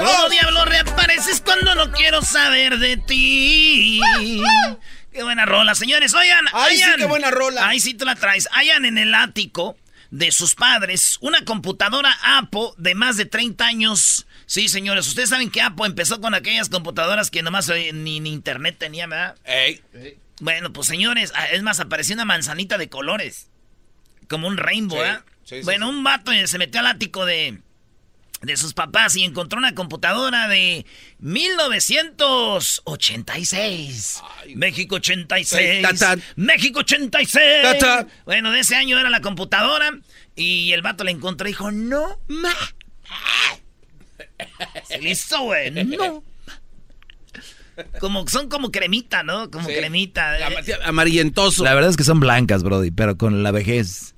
¿Cómo diablo reapareces cuando no quiero saber de ti? Qué buena rola, señores. Oigan, Ay, sí, qué buena rola. Ahí sí tú la traes. Hayan en el ático de sus padres una computadora Apple de más de 30 años. Sí, señores, ustedes saben que Apple empezó con aquellas computadoras que nomás eh, ni, ni internet tenía, ¿verdad? Ey. Bueno, pues señores, ah, es más, apareció una manzanita de colores. Como un rainbow, Sí, ¿verdad? sí, bueno, un vato eh, se metió al ático de, de sus papás y encontró una computadora de 1986. México 86. Ta, ta. México 86. Ta, ta. Bueno, de ese año era la computadora y el vato la encontró y dijo, no, ma. Se hizo, güey, no. Como, son como cremita, ¿no? Como Sí. cremita. Ama- Amarillentoso. La verdad es que son blancas, Brody, pero con la vejez.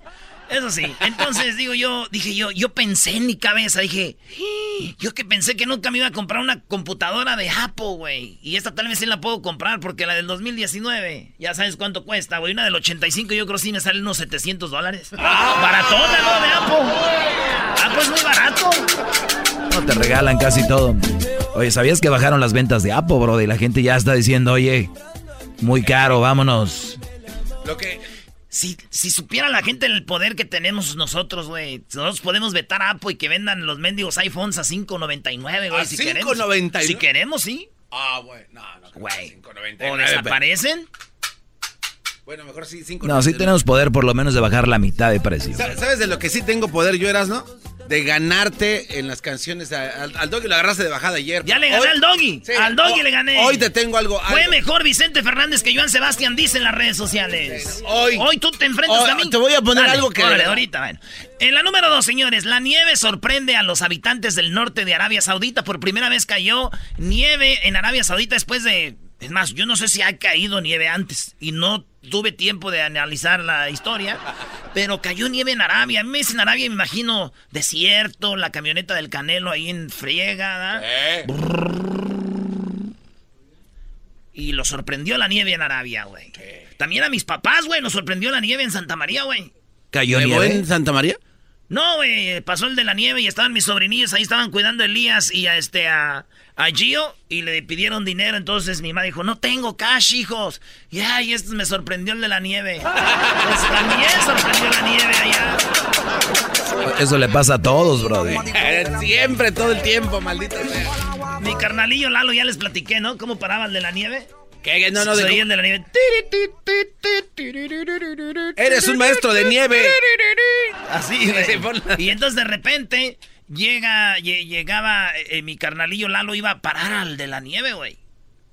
Eso sí. Entonces, digo yo, dije yo, yo pensé en mi cabeza, dije, "Ah, yo que pensé que nunca me iba a comprar una computadora de Apple, güey. Y esta tal vez sí la puedo comprar porque la del 2019, ya sabes cuánto cuesta, güey. Una del 85 yo creo sí me sale unos 700 dólares. Baratona, ¿no? De Apple. Apple es muy barato. No te regalan casi todo. Oye, ¿sabías que bajaron las ventas de Apple, Brody? La gente ya está diciendo, oye, muy caro, vámonos. Lo que. Si, si supiera la gente el poder que tenemos nosotros, güey. Nosotros podemos vetar a Apple y que vendan los mendigos iPhones a 5.99, güey. ¿A Si queremos. 5.99? Si queremos, sí. Ah, bueno. No, no. Güey. 5.99, O desaparecen. Bueno, mejor sí 5.99. No, sí tenemos poder por lo menos de bajar la mitad de precio. Sa- ¿Sabes de lo que sí tengo poder yo, eras, no? De ganarte en las canciones. a- Al, al doggy lo agarraste de bajada ayer. Ya le gané Hoy- al doggy. Sí, al doggy le gané. Hoy te tengo algo. Fue algo. mejor Vicente Fernández que Joan Sebastián, dice en las redes sociales. Hoy- Hoy tú te enfrentas hoy- a mí. te voy a poner algo que- órale, ahorita, bueno. En la número dos, señores, la nieve sorprende a los habitantes del norte de Arabia Saudita. Por primera vez cayó nieve en Arabia Saudita después de. Es más, yo no sé si ha caído nieve antes. Y no tuve tiempo de analizar la historia. Pero cayó nieve en Arabia. A mí me dicen Arabia, me imagino desierto, la camioneta del Canelo ahí en friega. Eh, Y lo sorprendió la nieve en Arabia, güey. También a mis papás, güey, nos sorprendió la nieve en Santa María, güey. ¿Cayó ¿Nevó nieve? en Santa María? No, güey, pasó el de la nieve y estaban mis sobrinillos, ahí estaban cuidando a Elías y a este a, a Gio y le pidieron dinero, entonces mi mamá dijo, no tengo cash, hijos. Y ay, esto me sorprendió el de la nieve. Pues también sorprendió la nieve allá. Eso le pasa a todos, Brody. Eh, Siempre, todo el tiempo, maldita sea. Mi carnalillo Lalo ya les platiqué, ¿no? ¿Cómo paraba el de la nieve? ¿Qué? No, no, oía el de la nieve. Eres un maestro de nieve. Así, güey. Y entonces de repente llega, lle- llegaba eh, mi carnalillo Lalo iba a parar al de la nieve, güey.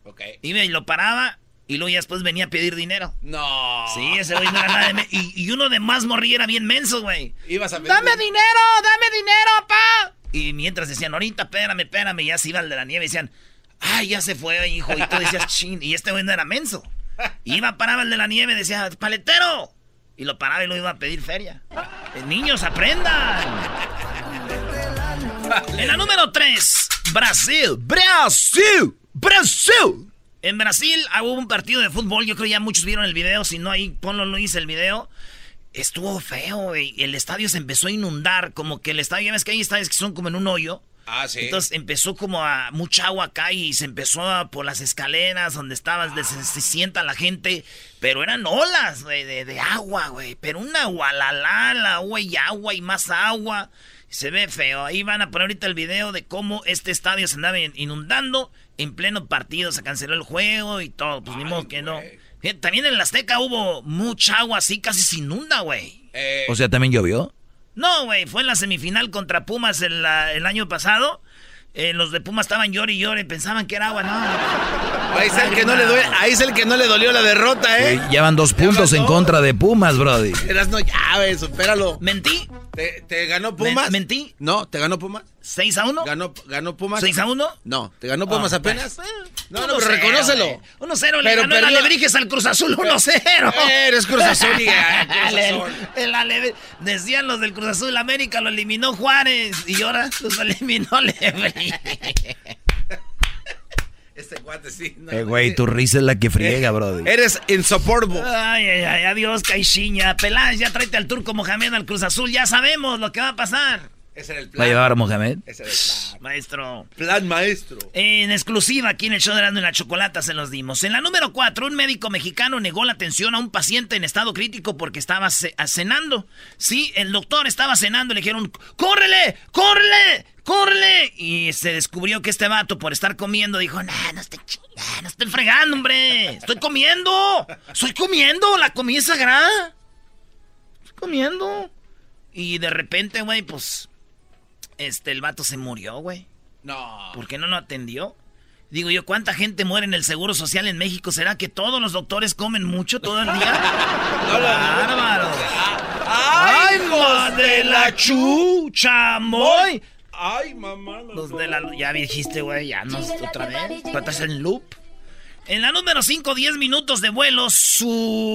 Ok. Iba y lo paraba y luego ya después venía a pedir dinero. No. Sí, ese güey no era nada de y, y uno de más morría era bien menso, güey. Ibas a pedir- ¡Dame dinero! ¡Dame dinero, pa! Y mientras decían, ahorita, espérame, espérame, y ya se iba al de la nieve y decían, ¡ay, ya se fue, hijo! Y tú decías, chin, y este güey no era menso. Iba, paraba el de la nieve y decía, ¡paletero! Y lo paraba y lo iba a pedir feria. Eh, Niños, aprendan. En la número 3, Brasil. Brasil. Brasil. En Brasil ah, hubo un partido de fútbol. Yo creo ya muchos vieron el video. Si no, ahí ponlo Luis el video. Estuvo feo, güey. El estadio se empezó a inundar. Como que el estadio, ya ves que hay estadios que son como en un hoyo. Ah, sí. Entonces empezó como a mucha agua acá y se empezó a, por las escaleras donde estabas, de- se, se sienta la gente, pero eran olas güey, de, de agua, güey, pero una gualalala, agua y agua y más agua. Se ve feo. Ahí van a poner ahorita el video de cómo este estadio se andaba in- inundando en pleno partido, se canceló el juego y todo, pues ni modo que no. También en el Azteca hubo mucha agua así, casi se inunda, güey. Eh, O sea, ¿también llovió? No, güey, fue en la semifinal contra Pumas el año pasado. Eh, los de Pumas estaban llore y llore, pensaban que era agua, no. ahí es el que no le duele, ahí es el que no le dolió la derrota, ¿eh? Eh, Ya van dos puntos en contra de Pumas, Brody. Eras no llave, supéralo. ¿Mentí? ¿Te, te ganó Pumas? Men- ¿Mentí? No, ¿te ganó Pumas? ¿6 a 1? Ganó, ganó Pumas. ¿6 a 1? No, ¿te ganó Pumas Ah, apenas? pues, no, no, pero reconócelo. 1-0 le Pero ganó el Alebrijes al Cruz Azul 1-0. Eres Cruz Azul y ah, Cruz El- Azul. Ale- decían los del Cruz Azul, América lo eliminó Juárez y ahora los eliminó Lebrí. Este cuate sí. no, Eh, güey, tu risa es la que friega, brody. Eres insupportable. Ay, ay, ay, adiós, Caixinha. Peláez, ya tráete al turco Mohamed al Cruz Azul. Ya sabemos lo que va a pasar. Ese era el ¿Va a plan. llevar a Mohamed? Ese era el plan. Maestro. Plan maestro. En exclusiva aquí en el show de Erasmo y la Chocolata se los dimos. En la número 4, un médico mexicano negó la atención a un paciente en estado crítico porque estaba cenando. Sí, el doctor estaba cenando y le dijeron, ¡córrele! ¡córrele! ¡córrele! Y se descubrió que este vato por estar comiendo dijo, nah, no estoy chingando, no estoy fregando, hombre. Estoy comiendo. Estoy comiendo. La comida es sagrada. Estoy comiendo. Y de repente, güey, pues... Este, el vato se murió, güey. No. ¿Por qué no lo atendió? Digo yo, ¿cuánta gente muere en el Seguro Social en México? ¿Será que todos los doctores comen mucho todo el día? ¡Bárbaro! ¡Ay, los de la chucha, moy! Ay, mamá. Los de la... Ya dijiste, güey, ya no otra vez. ¿Estás en loop? En la número 5, 10 minutos de vuelo suborbital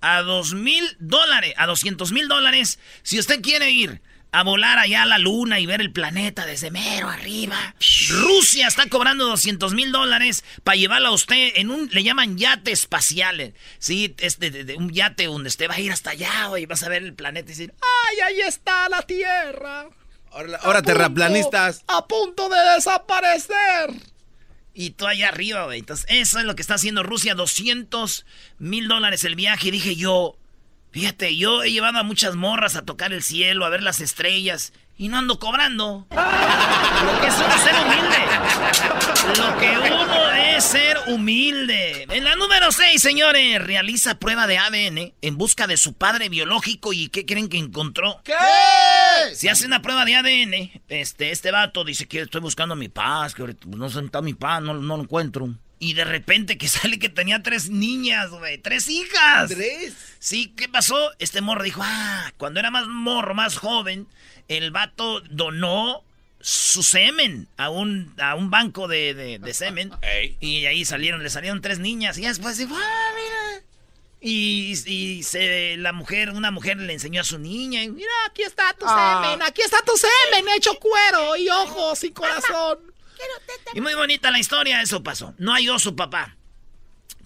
a dos mil dólares, a 200 mil dólares. Si usted quiere ir a volar allá a la luna y ver el planeta desde mero arriba. Rusia está cobrando 200 mil dólares para llevarlo a usted en un, le llaman yate espacial. Sí, es de, un yate donde usted va a ir hasta allá y vas a ver el planeta y decir, ¡ay, ahí está la Tierra! Ahora, ahora terraplanistas. A punto de desaparecer. Y tú allá arriba, güey. Entonces, eso es lo que está haciendo Rusia. 200 mil dólares el viaje. Y dije yo, fíjate, yo he llevado a muchas morras a tocar el cielo, a ver las estrellas. Y no ando cobrando. Lo que es uno ser humilde. Lo que uno es ser humilde. En la número 6, señores, realiza prueba de ADN en busca de su padre biológico. ¿Y qué creen que encontró? ¿Qué? Si hace una prueba de ADN, este, este vato dice que estoy buscando mi paz, que ahorita no sé dónde está mi paz, no, no lo encuentro. Y de repente que sale que tenía tres niñas, güey, tres hijas. ¿Tres? Sí, ¿qué pasó? Este morro dijo, ah, cuando era más morro, más joven, el vato donó su semen a un, a un banco de, de- de semen. Ey. Y ahí salieron, le salieron tres niñas. Y después dijo, ah, mira. Y, y se, la mujer, una mujer le enseñó a su niña. Y mira, aquí está tu semen, aquí está tu semen, hecho cuero y ojos y corazón. Y muy bonita la historia, eso pasó. No halló su papá.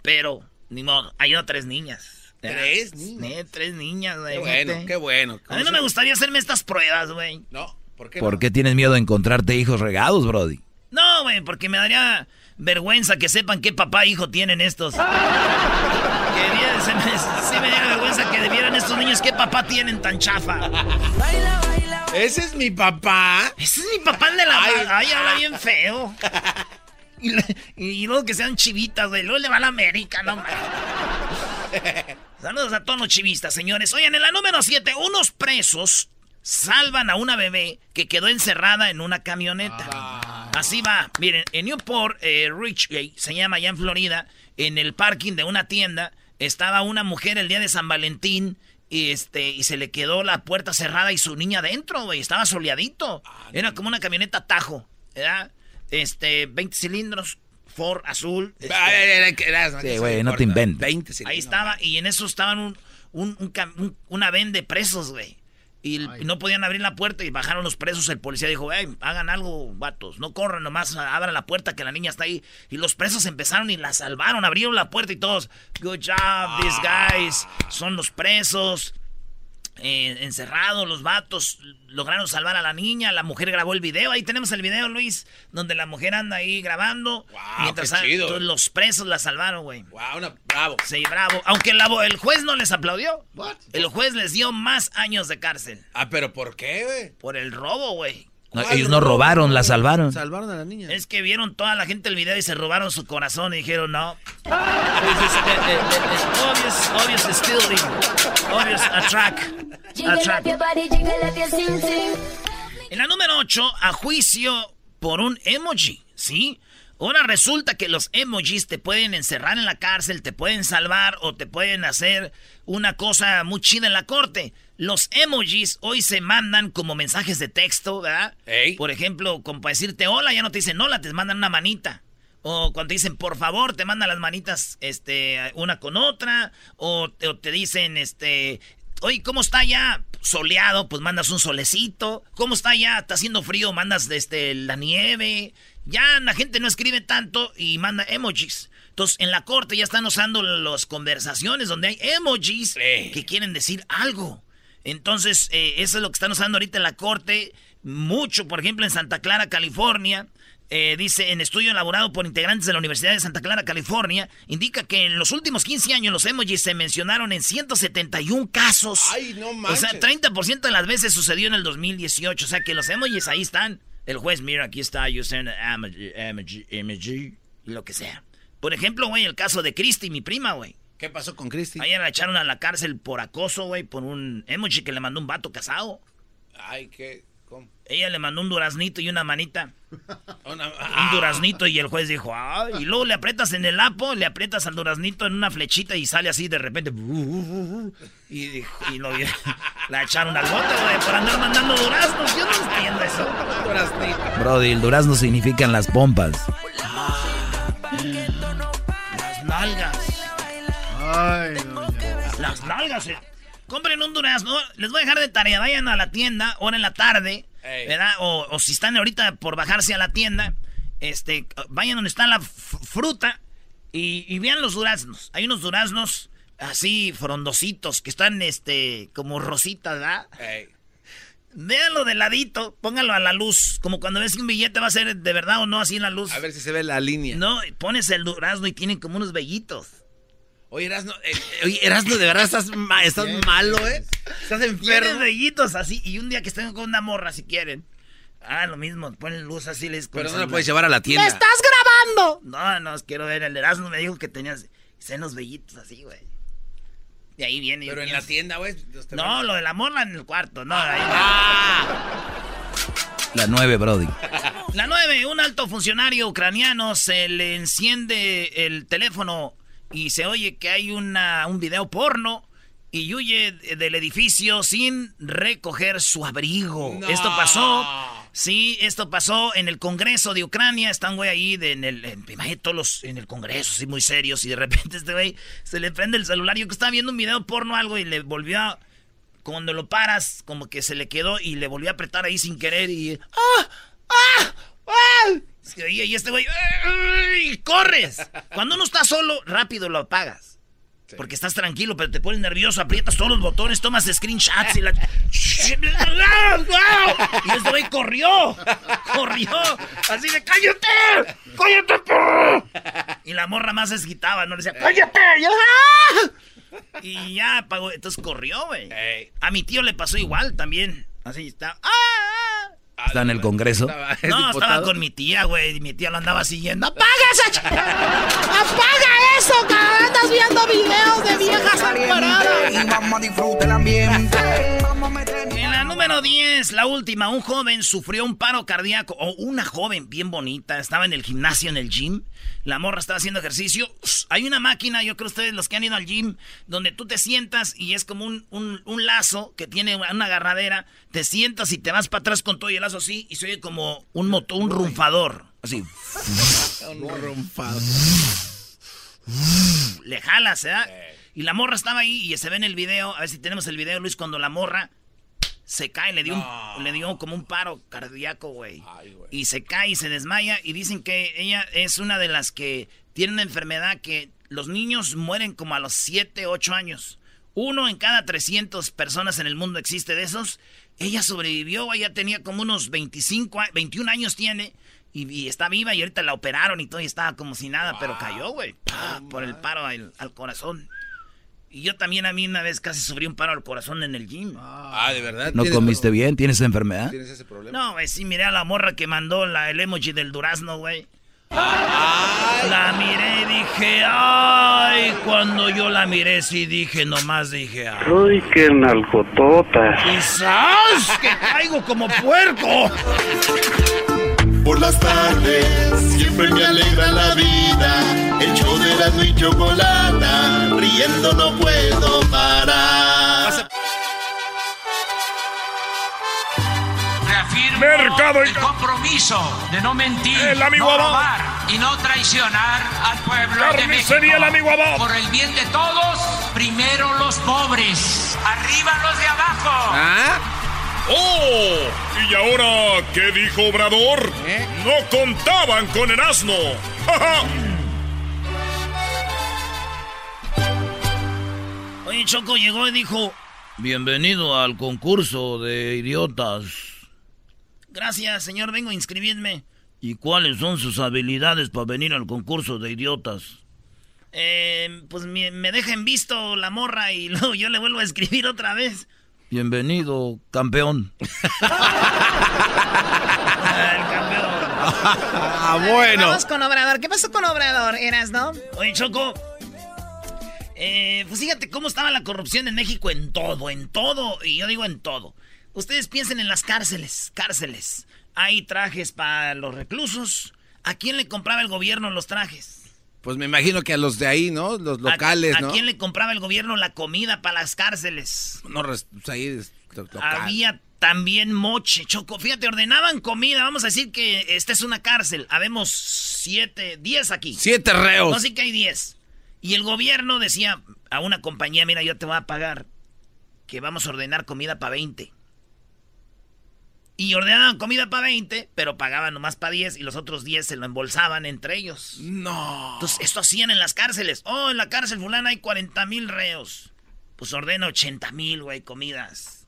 Pero, ni modo, halló tres niñas. ¿Tres niñas? Tres niñas, güey. Qué bueno, qué bueno. A mí no me gustaría hacerme estas pruebas, güey. No, ¿por qué ¿Por no? qué tienes miedo de encontrarte hijos regados, Brody? No, güey, porque me daría vergüenza que sepan qué papá e hijo tienen estos. Que bien, se me, sí me daría vergüenza que debieran estos niños qué papá tienen tan chafa. Ese es mi papá. Ese es mi papá de la... Ay, Ay, habla bien feo. Y, le- y luego que sean chivitas, güey. Luego le va a la América, no. Saludos a todos los chivistas, señores. Oigan, en la número 7, unos presos salvan a una bebé que quedó encerrada en una camioneta. Así va. Miren, en Newport, eh, Richgate, se llama allá en Florida, en el parking de una tienda, estaba una mujer el día de San Valentín y, este, y se le quedó la puerta cerrada y su niña adentro, güey. Estaba soleadito. Era como una camioneta Tajo, ¿verdad? Este, 20 cilindros, Ford azul. este. Sí, ¿Qué güey, no te inventes. 20 sí. Ahí estaba, y en eso estaban un, un- un- una ven de presos, güey. Y no podían abrir la puerta y bajaron los presos. El policía dijo, hey, hagan algo, vatos. No corran nomás, abran la puerta que la niña está ahí. Y los presos empezaron y la salvaron, abrieron la puerta y todos, good job, these guys. Son los presos. Eh, encerrados, los vatos lograron salvar a la niña, la mujer grabó el video, ahí tenemos el video, Luis, donde la mujer anda ahí grabando, Wow, mientras qué chido. los presos la salvaron, güey. Wow, una, bravo. Sí, bravo. Aunque el, abo- el juez no les aplaudió. What? El juez les dio más años de cárcel. Ah, pero ¿por qué, güey? Por el robo, güey. No, ¿Cuál ellos no robaron, la salvaron. Salvaron a la niña. Es que vieron toda la gente el video y se robaron su corazón y dijeron, no. Eh, eh, eh, obvious, obvious stealing. Obvious. En la número 8, a juicio por un emoji, ¿sí? Ahora resulta que los emojis te pueden encerrar en la cárcel, te pueden salvar o te pueden hacer una cosa muy chida en la corte. Los emojis hoy se mandan como mensajes de texto, ¿verdad? Ey. Por ejemplo, como para decirte hola, ya no te dicen hola, te mandan una manita. O cuando te dicen por favor, te mandan las manitas este, una con otra. O te, o te dicen, este, oye, ¿cómo está ya? Soleado, pues mandas un solecito. ¿Cómo está ya? ¿Está haciendo frío? Mandas este, la nieve. Ya la gente no escribe tanto y manda emojis. Entonces, en la corte ya están usando las conversaciones donde hay emojis que quieren decir algo. Entonces, eh, eso es lo que están usando ahorita en la corte. Mucho, por ejemplo, en Santa Clara, California. eh, dice, en estudio elaborado por integrantes de la Universidad de Santa Clara, California, indica que en los últimos 15 años los emojis se mencionaron en 171 casos. Ay, no O sea, 30% de las veces sucedió en el 2018. O sea, que los emojis ahí están. El juez, mira, aquí está, usando emoji, emoji, emoji, lo que sea. Por ejemplo, güey, el caso de Christy, mi prima, güey. ¿Qué pasó con Cristi? Ayer la echaron a la cárcel por acoso, güey, por un emoji que le mandó un vato casado. Ay, ¿qué? ¿Cómo? Ella le mandó un duraznito y una manita. Una- Un duraznito y el juez dijo, ay. Y luego le aprietas en el apo, le aprietas al duraznito en una flechita y sale así de repente. Y, dijo- y lo, la echaron al bote, güey, por andar mandando duraznos. Yo no entiendo eso. Brody, el durazno significan las pompas. Las nalgas. Ay. Las nalgas. eh. Compren un durazno. Les voy a dejar de tarea. Vayan a la tienda, ahora en la tarde. Ey. ¿Verdad? O, o si están ahorita por bajarse a la tienda, este, vayan donde está la fruta y, y vean los duraznos. Hay unos duraznos así frondositos que están este, como rositas, ¿verdad? Ey. Véanlo de ladito, pónganlo a la luz. Como cuando ves que un billete va a ser de verdad o no así en la luz. A ver si se ve la línea. No, pones el durazno y tienen como unos vellitos. Oye, Erasno, eh, eh, oye, Erasno, de verdad estás, ma- estás malo, ¿eh? Estás enfermo. vellitos así. Y un día que estén con una morra, si quieren. Ah, lo mismo, ponen luz así. Les Pero no la puedes llevar a la tienda. grabando! No, no, quiero ver. El Erasmo me dijo que tenías senos vellitos así, güey. De ahí viene. yo Pero en pienso. la tienda, güey. los No, lo de la morra en el cuarto. No, ahí La 9, Brody. La 9, un alto funcionario ucraniano se le enciende el teléfono y se oye que hay una, un video porno y huye del edificio sin recoger su abrigo. No. Esto pasó, sí, esto pasó en el Congreso de Ucrania. Están, güey, ahí de- en el, en, imagínate todos los, en el Congreso, así muy serios y de repente este güey se le prende el celular. Yo que estaba viendo un video porno o algo y le volvió a... Cuando lo paras, como que se le quedó y le volvió a apretar ahí sin querer y... ¡Ah! ¡Ah! ¡Ah! Se oía, Y este güey... ¡ay! ¡Y corres! Cuando uno está solo, rápido lo apagas. Porque estás tranquilo, pero te pones nervioso, aprietas todos los botones, tomas screenshots y la... Y este güey corrió, corrió, así de ¡cállate! ¡cállate! perro!". Y la morra más desquitaba, ¿no? Le decía ¡cállate! Y, ¡ah! y ya apagó, entonces corrió, güey. Ey. A mi tío le pasó igual también. Así está. ¡Ah! Está en el Congreso. Estaba- es No, estaba con mi tía, güey. Y mi tía lo andaba siguiendo. ¡Apaga esa ch- ¡Apaga eso, cabrón! Andas viendo videos de viejas paradas. Y vamos a disfrutar el ambiente. En la número 10, la última, un joven sufrió un paro cardíaco. O una joven bien bonita. Estaba en el gimnasio, en el gym. La morra estaba haciendo ejercicio. Hay una máquina, yo creo ustedes los que han ido al gym, donde tú te sientas y es como un, un- un lazo que tiene una agarradera. Te sientas y te vas para atrás con todo y el así. Y se oye como un motor, un rumfador. Así. Le jalas, ¿verdad? Y la morra estaba ahí y se ve en el video. A ver si tenemos el video, Luis, cuando la morra se cae, le dio, un- le dio como un paro cardíaco, güey. Y se cae y se desmaya. Y dicen que ella es una de las que tiene una enfermedad que los niños mueren como a los 7, 8 años. Uno en cada 300 personas en el mundo existe de esos. Ella sobrevivió, ella tenía como unos 25, a- 21 años tiene. Y, y está viva y ahorita la operaron y todo y estaba como si nada, pero cayó, güey. por el paro al, al corazón. Y yo también a mí una vez casi sufrí un paro al corazón en el gym. Ah, de verdad. ¿No ¿Tienes- comiste bien? ¿Tienes enfermedad? ¿Tienes ese problema? No, güey, sí miré a la morra que mandó la, el emoji del durazno, güey. La miré y dije, ay, cuando yo la miré sí dije, nomás dije, ay. Uy, qué nalgototas. ¡Quizás que caigo como puerco! Por las tardes siempre me alegra la vida. El show de Erasmo y Chocolata, riendo no puedo parar. Mercado el compromiso de no mentir, El amigo no Abad. robar y no traicionar al pueblo de México. Carnicería El amigo Abad. Por el bien de todos, primero los pobres, arriba los de abajo. ¿Ah? ¡Oh! ¿Y ahora qué dijo Obrador? ¿Eh? No contaban con el asno. ¡Ja, ja! Oye, Choco llegó y dijo, bienvenido al concurso de idiotas. Gracias, señor, vengo a inscribirme. ¿Y cuáles son sus habilidades para venir al concurso de idiotas? Eh, pues me, me deja en visto la morra y luego yo le vuelvo a escribir otra vez. Bienvenido, campeón. El campeón. Ah, bueno. Vamos con Obrador. ¿Qué pasó con Obrador, Eras, no? Oye, Choco. eh, pues fíjate cómo estaba la corrupción en México en todo, en todo. Y yo digo en todo. Ustedes piensen en las cárceles, cárceles. Hay trajes para los reclusos. ¿A quién le compraba el gobierno los trajes? Pues me imagino que a los de ahí, ¿no? Los ¿A- locales, ¿A, ¿no? quién le compraba el gobierno la comida para las cárceles? No, pues ahí es lo- local. Había también moche, Choco. Fíjate, ordenaban comida. Vamos a decir que esta es una cárcel. Habemos siete, diez aquí. Siete reos. No, sí que hay 10. Y el gobierno decía a una compañía, mira, yo te voy a pagar que vamos a ordenar comida para 20. Y ordenaban comida para 20, pero pagaban nomás para 10 y los otros 10 se lo embolsaban entre ellos. No. Entonces, esto hacían en las cárceles. Oh, en la cárcel fulana hay 40 mil reos. Pues ordena 80 mil, güey, comidas.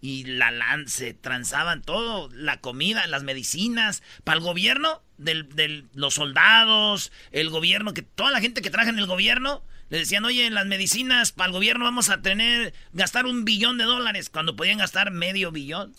Y la lan se transaban todo, la comida, las medicinas, para el gobierno, del, del- los soldados, el gobierno, que toda la gente que trabaja en el gobierno, le decían, oye, las medicinas para el gobierno vamos a tener, gastar un billón de dólares, cuando podían gastar medio billón.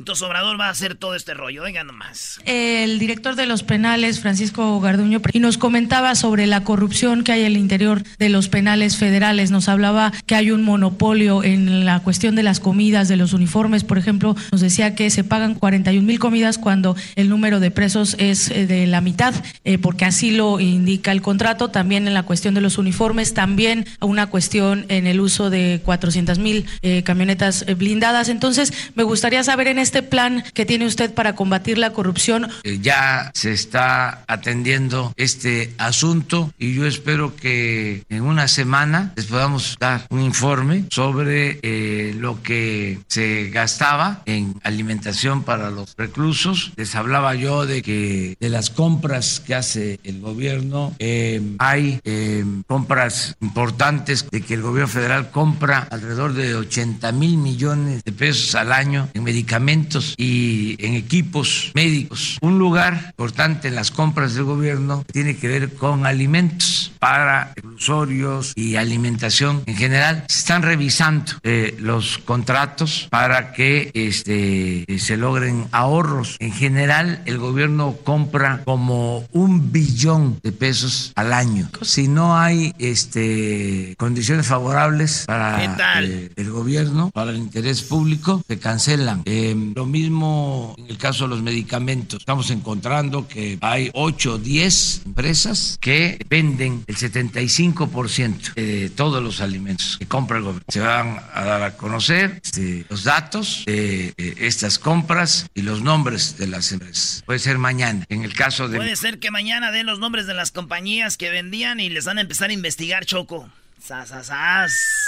Entonces Obrador va a hacer todo este rollo, oigan nomás. el director de los penales, Francisco Garduño, y nos comentaba sobre la corrupción que hay al interior de los penales federales. Nos hablaba que hay un monopolio en la cuestión de las comidas, de los uniformes, por ejemplo. Nos decía que se pagan 41 mil comidas cuando el número de presos es eh, de la mitad, eh, porque así lo indica el contrato. También en la cuestión de los uniformes, también una cuestión en el uso de 400 mil eh, camionetas blindadas. Entonces, me gustaría saber en este plan que tiene usted para combatir la corrupción, Eh, Ya se está atendiendo este asunto y yo espero que en una semana les podamos dar un informe sobre eh, lo que se gastaba en alimentación para los reclusos. Les hablaba yo de que de las compras que hace el gobierno eh, hay eh, compras importantes de que el gobierno federal compra alrededor de 80 mil millones de pesos al año en medicamentos y en equipos médicos. Un lugar importante en las compras del gobierno tiene que ver con alimentos para reclusorios y alimentación en general. Se están revisando eh, los contratos para que este, se logren ahorros. En general, el gobierno compra como un billón de pesos al año. Si no hay este, condiciones favorables para eh, el gobierno, para el interés público, se cancelan. Eh, lo mismo en el caso de los medicamentos. Estamos encontrando que hay 8 o 10 empresas que venden el 75% de todos los alimentos que compra el gobierno. Se van a dar a conocer este, los datos de eh, estas compras y los nombres de las empresas. Puede ser mañana. En el caso de... Puede ser que mañana den los nombres de las compañías que vendían y les van a empezar a investigar, Choco. Sas, sas, sas.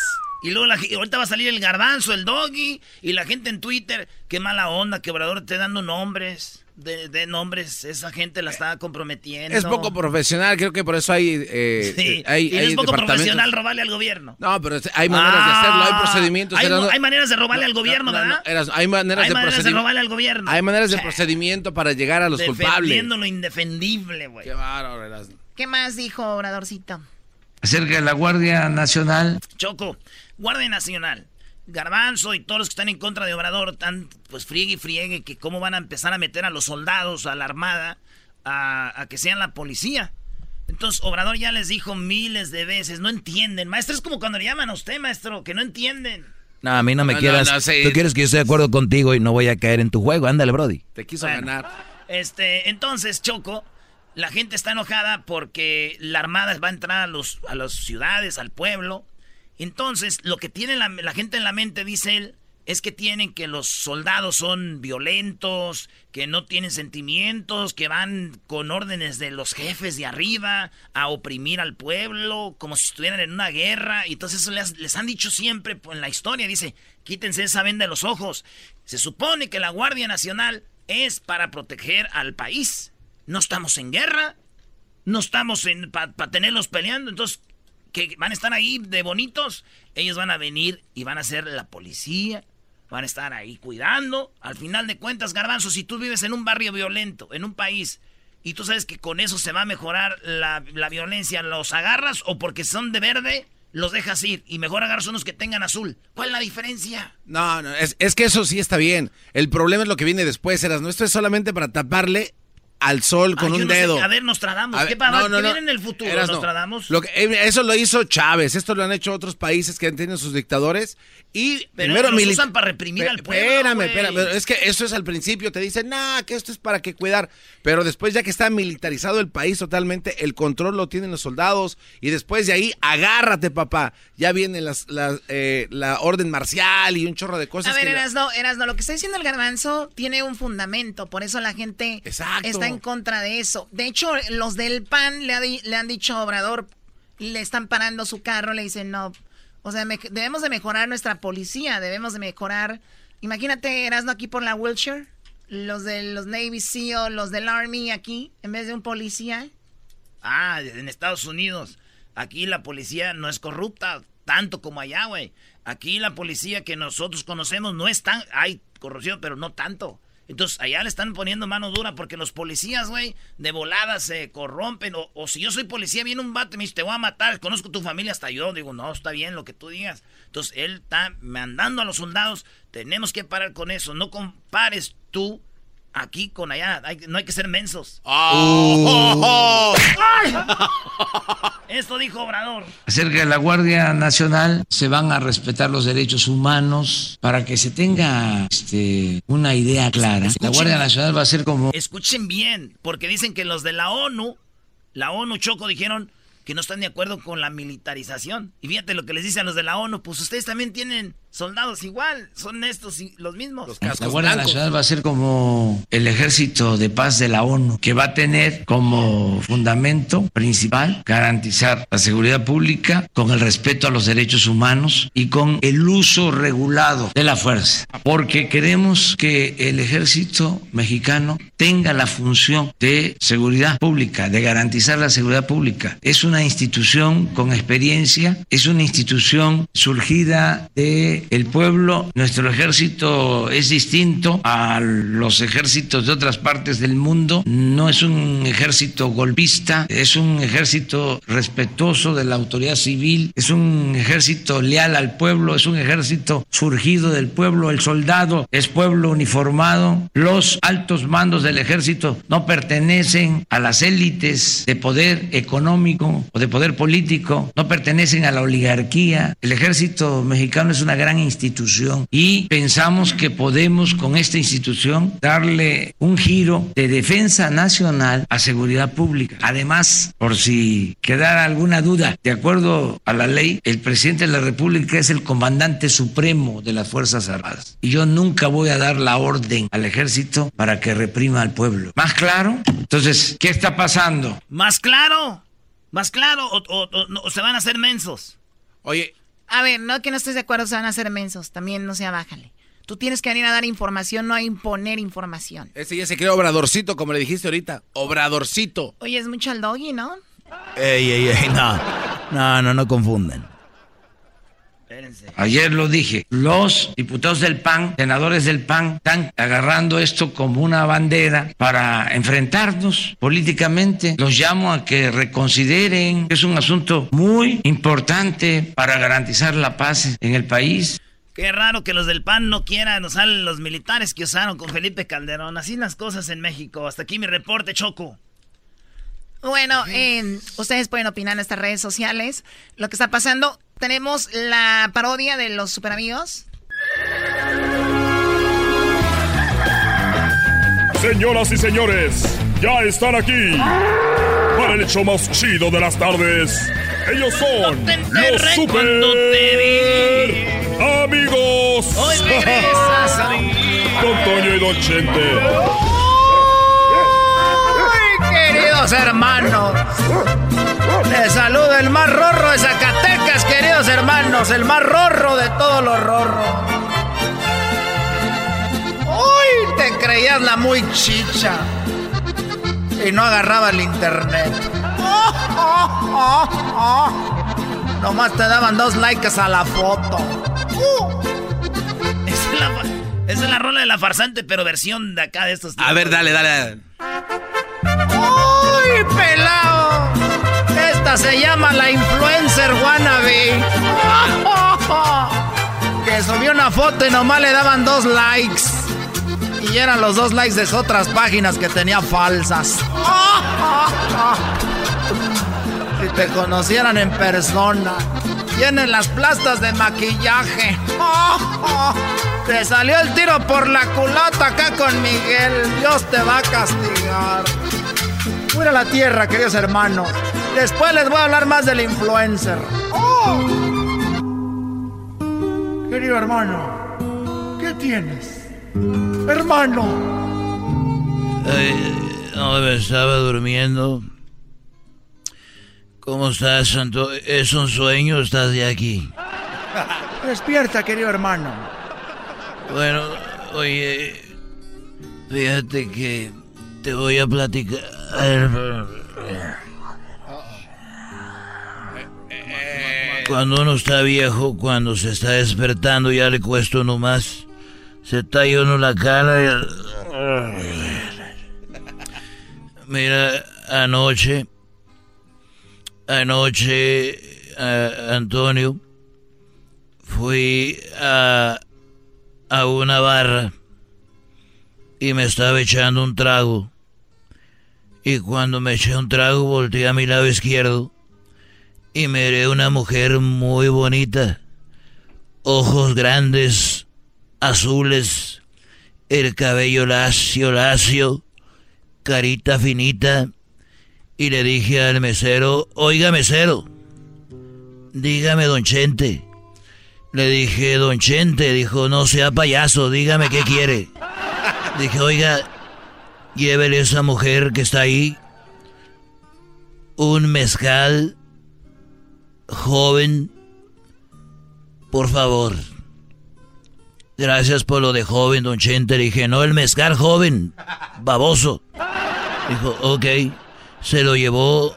Y luego la, ge- ahorita va a salir el garbanzo, el doggy, y la gente en Twitter, qué mala onda, que Obrador esté dando nombres. De, de nombres, esa gente la está comprometiendo. Es poco profesional, creo que por eso hay. eh, Sí, hay, y no hay es poco profesional robarle al gobierno. No, pero hay maneras de hacerlo, hay Ah, procedimientos. Hay, maneras de robarle al gobierno, No, no, ¿verdad? hay maneras, Hay de, maneras de robarle al gobierno. Hay maneras de procedimiento para llegar a los culpables. Defendiendo lo indefendible, güey. Qué bárbaro. ¿Qué más dijo Obradorcito? Acerca de la Guardia Nacional. Choco, Guardia Nacional, Garbanzo y todos los que están en contra de Obrador están, pues friegue y friegue, que cómo van a empezar a meter a los soldados, a la armada, a, a que sean la policía. Entonces, Obrador ya les dijo miles de veces, no entienden. Maestro, es como cuando le llaman a usted, maestro, que no entienden. No, a mí no me No, no, quieras. no, sí. Tú quieres que yo esté de acuerdo contigo y no voy a caer en tu juego. Ándale, Brody. Te quiso Bueno. ganar. Este, entonces, Choco, la gente está enojada porque la armada va a entrar a, los, a las ciudades, al pueblo. Entonces, lo que tiene la, la gente en la mente, dice él, es que tienen que los soldados son violentos, que no tienen sentimientos, que van con órdenes de los jefes de arriba a oprimir al pueblo, como si estuvieran en una guerra. Y entonces eso les, les han dicho siempre en la historia. Dice, quítense esa venda de los ojos. Se supone que la Guardia Nacional es para proteger al país. No estamos en guerra, no estamos para tenerlos peleando. Entonces, que van a estar ahí de bonitos. Ellos van a venir y van a ser la policía, van a estar ahí cuidando. Al final de cuentas, Garbanzo, si tú vives en un barrio violento, en un país, y tú sabes que con eso se va a mejorar la, la violencia, ¿los agarras o porque son de verde? Los dejas ir y mejor agarras unos que tengan azul. ¿Cuál es la diferencia? No, no, es, es que eso sí está bien. El problema es lo que viene después, Eras. No, esto es solamente para taparle al sol con un dedo. a ver, Nostradamus, ¿qué, pasa? ¿Qué viene en el futuro, Eras, Nostradamus? Lo que, eh, eso lo hizo Chávez, esto lo han hecho otros países que han tenido sus dictadores y pero primero los usan para reprimir al pueblo. Espérame, espérame, es que eso es al principio, te dicen, nah, que esto es para que cuidar, pero después ya que está militarizado el país totalmente, el control lo tienen los soldados y después de ahí, agárrate, papá, ya viene las, eh, la orden marcial y un chorro de cosas. A ver, Erasno, Erasno, lo que está diciendo el garbanzo tiene un fundamento, por eso la gente está en contra de eso. De hecho, los del PAN le, le han dicho a Obrador, le están parando su carro, le dicen, no, o sea, debemos de mejorar nuestra policía, debemos de mejorar... Imagínate, Erasno aquí por la Wilshire, los de los Navy SEAL, los del Army aquí, en vez de un policía. Ah, en Estados Unidos. Aquí la policía no es corrupta tanto como allá, güey. Aquí la policía que nosotros conocemos no es tan... Hay corrupción, pero no tanto. Entonces, allá le están poniendo mano dura porque los policías, güey, de volada se corrompen. O, si yo soy policía, viene un vato y me dice, te voy a matar, conozco tu familia hasta yo. Digo, no, está bien lo que tú digas. Entonces, él está mandando a los soldados. Tenemos que parar con eso. No compares tú aquí con allá. no hay que ser mensos. Oh. Esto dijo Obrador. Acerca de la Guardia Nacional, se van a respetar los derechos humanos para que se tenga este, una idea clara. la Guardia Nacional va a ser como... Escuchen bien, porque dicen que los de la ONU, la ONU Choco dijeron que no están de acuerdo con la militarización. Y fíjate lo que les dicen los de la ONU, pues ustedes también tienen soldados igual, son estos y los mismos. la Guardia Nacional va a ser como el ejército de paz de la ONU, que va a tener como fundamento principal garantizar la seguridad pública con el respeto a los derechos humanos y con el uso regulado de la fuerza, porque queremos que el ejército mexicano tenga la función de seguridad pública, de garantizar la seguridad pública. Es una institución con experiencia, es una institución surgida de el pueblo, nuestro ejército es distinto a los ejércitos de otras partes del mundo, no es un ejército golpista, es un ejército respetuoso de la autoridad civil, es un ejército leal al pueblo, es un ejército surgido del pueblo, el soldado es pueblo uniformado, los altos mandos del ejército no pertenecen a las élites de poder económico o de poder político, no pertenecen a la oligarquía, el ejército mexicano es una gran institución y pensamos que podemos con esta institución darle un giro de defensa nacional a seguridad pública. Además, por si quedara alguna duda, de acuerdo a la ley, el presidente de la República es el comandante supremo de las Fuerzas Armadas. Y yo nunca voy a dar la orden al ejército para que reprima al pueblo. ¿Más claro? Entonces, ¿qué está pasando? ¿Más claro? ¿Más claro? ¿O, o se van a hacer mensos? Oye, a ver, no que no estés de acuerdo, se van a hacer mensos. También no sea bájale. Tú tienes que venir a dar información, no a imponer información. Ese ya se creó obradorcito, como le dijiste ahorita. Obradorcito. Oye, es mucho el doggy, ¿no? Ey, ey, ey, no. No, no, no confunden. Ayer lo dije, los diputados del PAN, senadores del PAN, están agarrando esto como una bandera para enfrentarnos políticamente. Los llamo a que reconsideren, es un asunto muy importante para garantizar la paz en el país. Qué raro que los del PAN no quieran usar los militares que usaron con Felipe Calderón. Así las cosas en México. Hasta aquí mi reporte, Choco. Bueno, eh, ustedes pueden opinar en estas redes sociales. Lo que está pasando, tenemos la parodia de los super amigos. Señoras y señores, ya están aquí para el hecho más chido de las tardes. Ellos son los super amigos. Hoy regresas. Toño y Don Chente. Queridos hermanos. Les saluda el más rorro de Zacatecas, queridos hermanos. El más rorro de todos los rorros. Uy, te creías la muy chicha. Y no agarraba el internet. Nomás te daban dos likes a la foto. Esa, es la, esa es la rola de la farsante, pero versión de acá de estos A ver, dale, dale. ¡Uy, Se llama la influencer wannabe. Que subió una foto y nomás le daban dos likes. Y eran los dos likes de otras páginas que tenía falsas. Si te conocieran en persona. Tienen las plastas de maquillaje. Te salió el tiro por la culata acá con Miguel. Dios te va a castigar. Fuera la tierra, queridos hermanos. Después les voy a hablar más del influencer. Oh. Querido hermano, ¿qué tienes? Hermano. no, me estaba durmiendo. ¿Cómo estás, Santo? ¿Es un sueño o estás de aquí? Despierta, querido hermano. Bueno, oye, fíjate que te voy a platicar. Cuando uno está viejo, cuando se está despertando, ya le cuesta uno más. Se talla uno la cara y... Mira, anoche Anoche, Antonio, fui a, a una barra y me estaba echando un trago. Y cuando me eché un trago, volteé a mi lado izquierdo y miré una mujer muy bonita. Ojos grandes, azules, el cabello lacio, lacio, carita finita y le dije al mesero, oiga mesero, dígame don Chente. Le dije, don Chente, dijo, no sea payaso, dígame qué quiere. Dije, oiga, llévele a esa mujer que está ahí un mezcal joven, por favor. Gracias por lo de joven, don Chente. Le dije, no, el mezcal joven, baboso. Dijo, ok se lo llevó.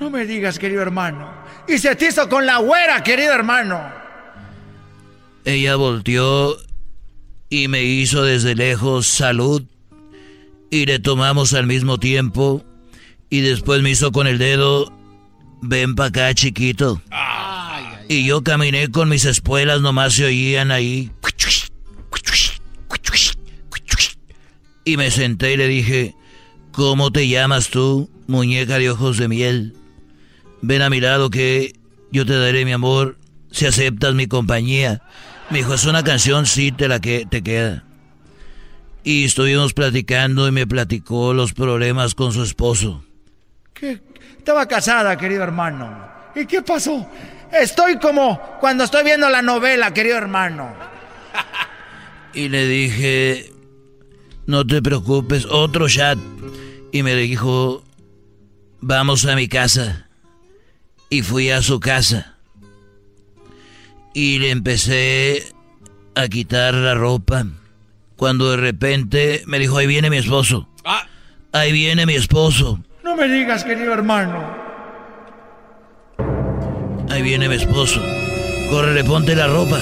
No me digas, querido hermano. Y se te hizo con la güera, querido hermano. Ella volteó y me hizo desde lejos salud. Y le tomamos al mismo tiempo. Y después me hizo con el dedo, ven para acá, chiquito. Y yo caminé con mis espuelas, nomás se oían ahí. Y me senté y le dije, ¿Cómo te llamas tú, muñeca de ojos de miel? Ven a mi lado que yo te daré mi amor si aceptas mi compañía. Me dijo, es una canción, sí, te la que te queda. Y estuvimos platicando y me platicó los problemas con su esposo. ¿Qué? Estaba casada, querido hermano. ¿Y qué pasó? Estoy como cuando estoy viendo la novela, querido hermano. y le dije, no te preocupes, otro chat y me dijo, vamos a mi casa. Y fui a su casa. Y le empecé a quitar la ropa. Cuando de repente me dijo, ahí viene mi esposo. Ah. Ahí viene mi esposo. No me digas, querido hermano. Ahí viene mi esposo. Corre, ponte la ropa.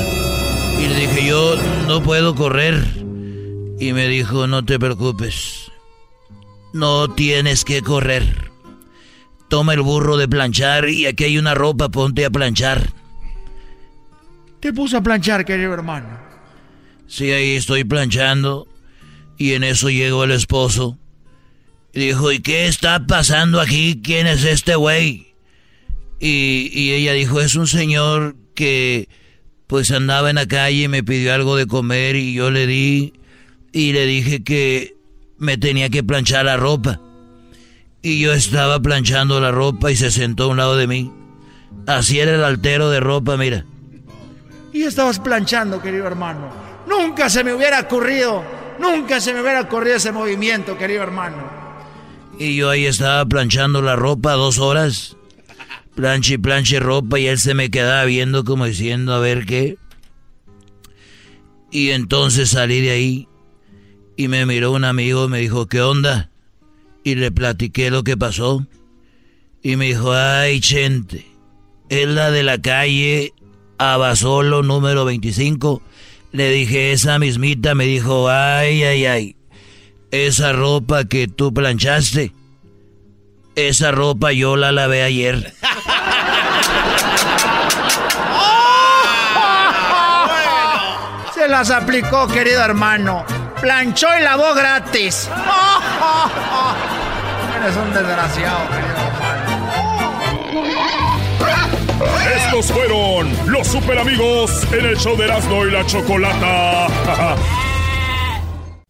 Y le dije, yo no puedo correr. Y me dijo, no te preocupes. No tienes que correr. Toma el burro de planchar y aquí hay una ropa, ponte a planchar. Te puso a planchar, querido hermano. Sí, ahí estoy planchando. Y en eso llegó el esposo. Dijo, ¿y qué está pasando aquí? ¿Quién es este güey? Y, y ella dijo, es un señor que pues andaba en la calle y me pidió algo de comer y yo le di y le dije que me tenía que planchar la ropa. Y yo estaba planchando la ropa y se sentó a un lado de mí. Así era el altero de ropa, mira. y estabas planchando, querido hermano. Nunca se me hubiera ocurrido, nunca se me hubiera ocurrido ese movimiento, querido hermano. Y yo ahí estaba planchando la ropa dos horas. Planche y planche ropa y él se me quedaba viendo como diciendo a ver qué. Y entonces salí de ahí y me miró un amigo me dijo, ¿qué onda? Y le platiqué lo que pasó. Y me dijo, ay, gente, es la de la calle Abasolo número 25. Le dije, esa mismita me dijo, ay, ay, ay, esa ropa que tú planchaste, esa ropa yo la lavé ayer. Se las aplicó, querido hermano. Planchó y lavó gratis. Eres un desgraciado, querido hermano. Estos fueron los super amigos en el show de Erasmo y la Chocolata.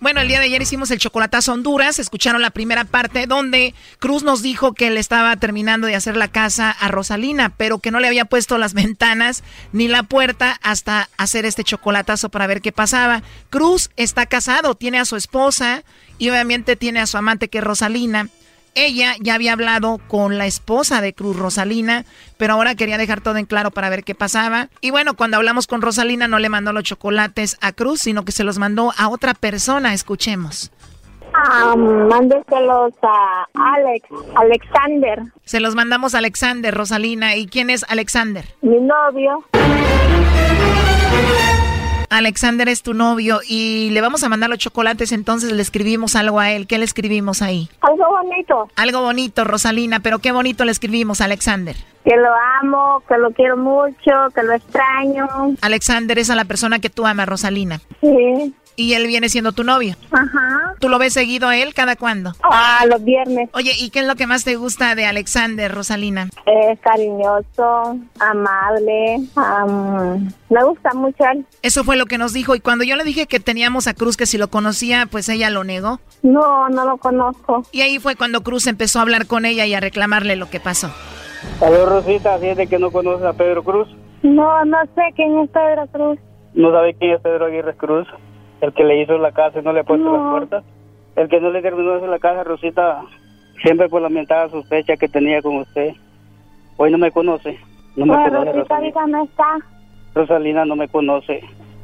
Bueno, el día de ayer hicimos el chocolatazo Honduras. Escucharon la primera parte donde Cruz nos dijo que le estaba terminando de hacer la casa a Rosalina, pero que no le había puesto las ventanas ni la puerta hasta hacer este chocolatazo para ver qué pasaba. Cruz está casado, tiene a su esposa y obviamente tiene a su amante que es Rosalina. Ella ya había hablado con la esposa de Cruz, Rosalina, pero ahora quería dejar todo en claro para ver qué pasaba. Y bueno, cuando hablamos con Rosalina no le mandó los chocolates a Cruz, sino que se los mandó a otra persona. Escuchemos. Ah, mándeselos a Alex, Alexander. Se los mandamos a Alexander, Rosalina. ¿Y quién es Alexander? Mi novio. Alexander es tu novio y le vamos a mandar los chocolates, entonces le escribimos algo a él. ¿Qué le escribimos ahí? Algo bonito. Algo bonito, Rosalina, pero qué bonito le escribimos a Alexander. Que lo amo, que lo quiero mucho, que lo extraño. Alexander es a la persona que tú amas, Rosalina. Sí. Y él viene siendo tu novio. Ajá. ¿Tú lo ves seguido a él cada cuándo? Ah, los viernes. Oye, ¿y qué es lo que más te gusta de Alexander, Rosalina? Es cariñoso, amable, me gusta mucho él. Eso fue lo que nos dijo. Y cuando yo le dije que teníamos a Cruz, que si lo conocía, pues ella lo negó. No, no lo conozco. Y ahí fue cuando Cruz empezó a hablar con ella y a reclamarle lo que pasó. Saludos, Rosita, ¿siente que no conoces a Pedro Cruz? No, no sé quién es Pedro Cruz. ¿No sabe quién es Pedro Aguirre Cruz? El que le hizo la casa y no le ha puesto las puertas. El que no le terminó de hacer la casa, Rosita, siempre por la mentada sospecha que tenía con usted. Hoy no me conoce. No me bueno, conoce, Rosita ahorita no está. Rosalina no me conoce.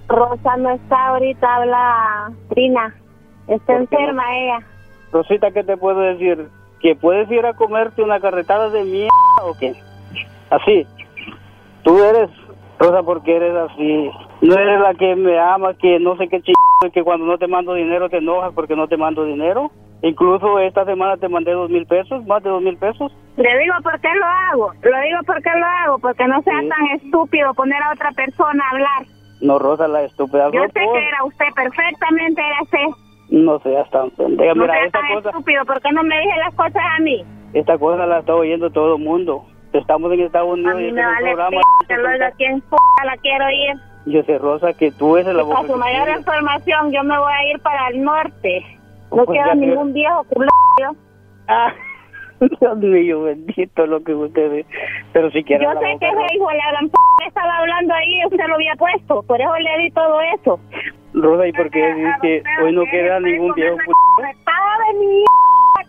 Rosa no está ahorita, habla Trina. Está enferma no? ella. Rosita, ¿qué te puedo decir? ¿Que puedes ir a comerte una carretada de mierda o qué? Así. Tú eres, Rosa, porque eres así. No eres la que me ama, que no sé qué ch... que cuando no te mando dinero te enojas porque no te mando dinero. Incluso esta semana te mandé dos mil pesos, más de dos mil pesos. Le digo por qué lo hago. Lo digo por qué lo hago, porque no sea sí. tan estúpido poner a otra persona a hablar. No, Rosa, la estúpida. Yo sé que era usted, perfectamente era usted. No seas tan pendeja. No Mira, sea esta tan cosa, estúpido, ¿por qué no me dije las cosas a mí? esta cosa la está oyendo todo el mundo. Estamos en Estados Unidos A y mí este me es un vale programa. que lo oiga quién p la quiero ir. Yo sé, Rosa, que tú eres la Para voz. su mayor información, yo me voy a ir para el norte. No Pues quiero ya que- ningún viejo culo. Ah, Dios mío, bendito lo que usted ve. Pero si quiere Yo sé boca, que ese hijo de la gran p estaba hablando ahí usted lo había puesto. Por eso le di todo eso. Rosa, ¿y por qué que hoy no queda ningún viejo p- de mi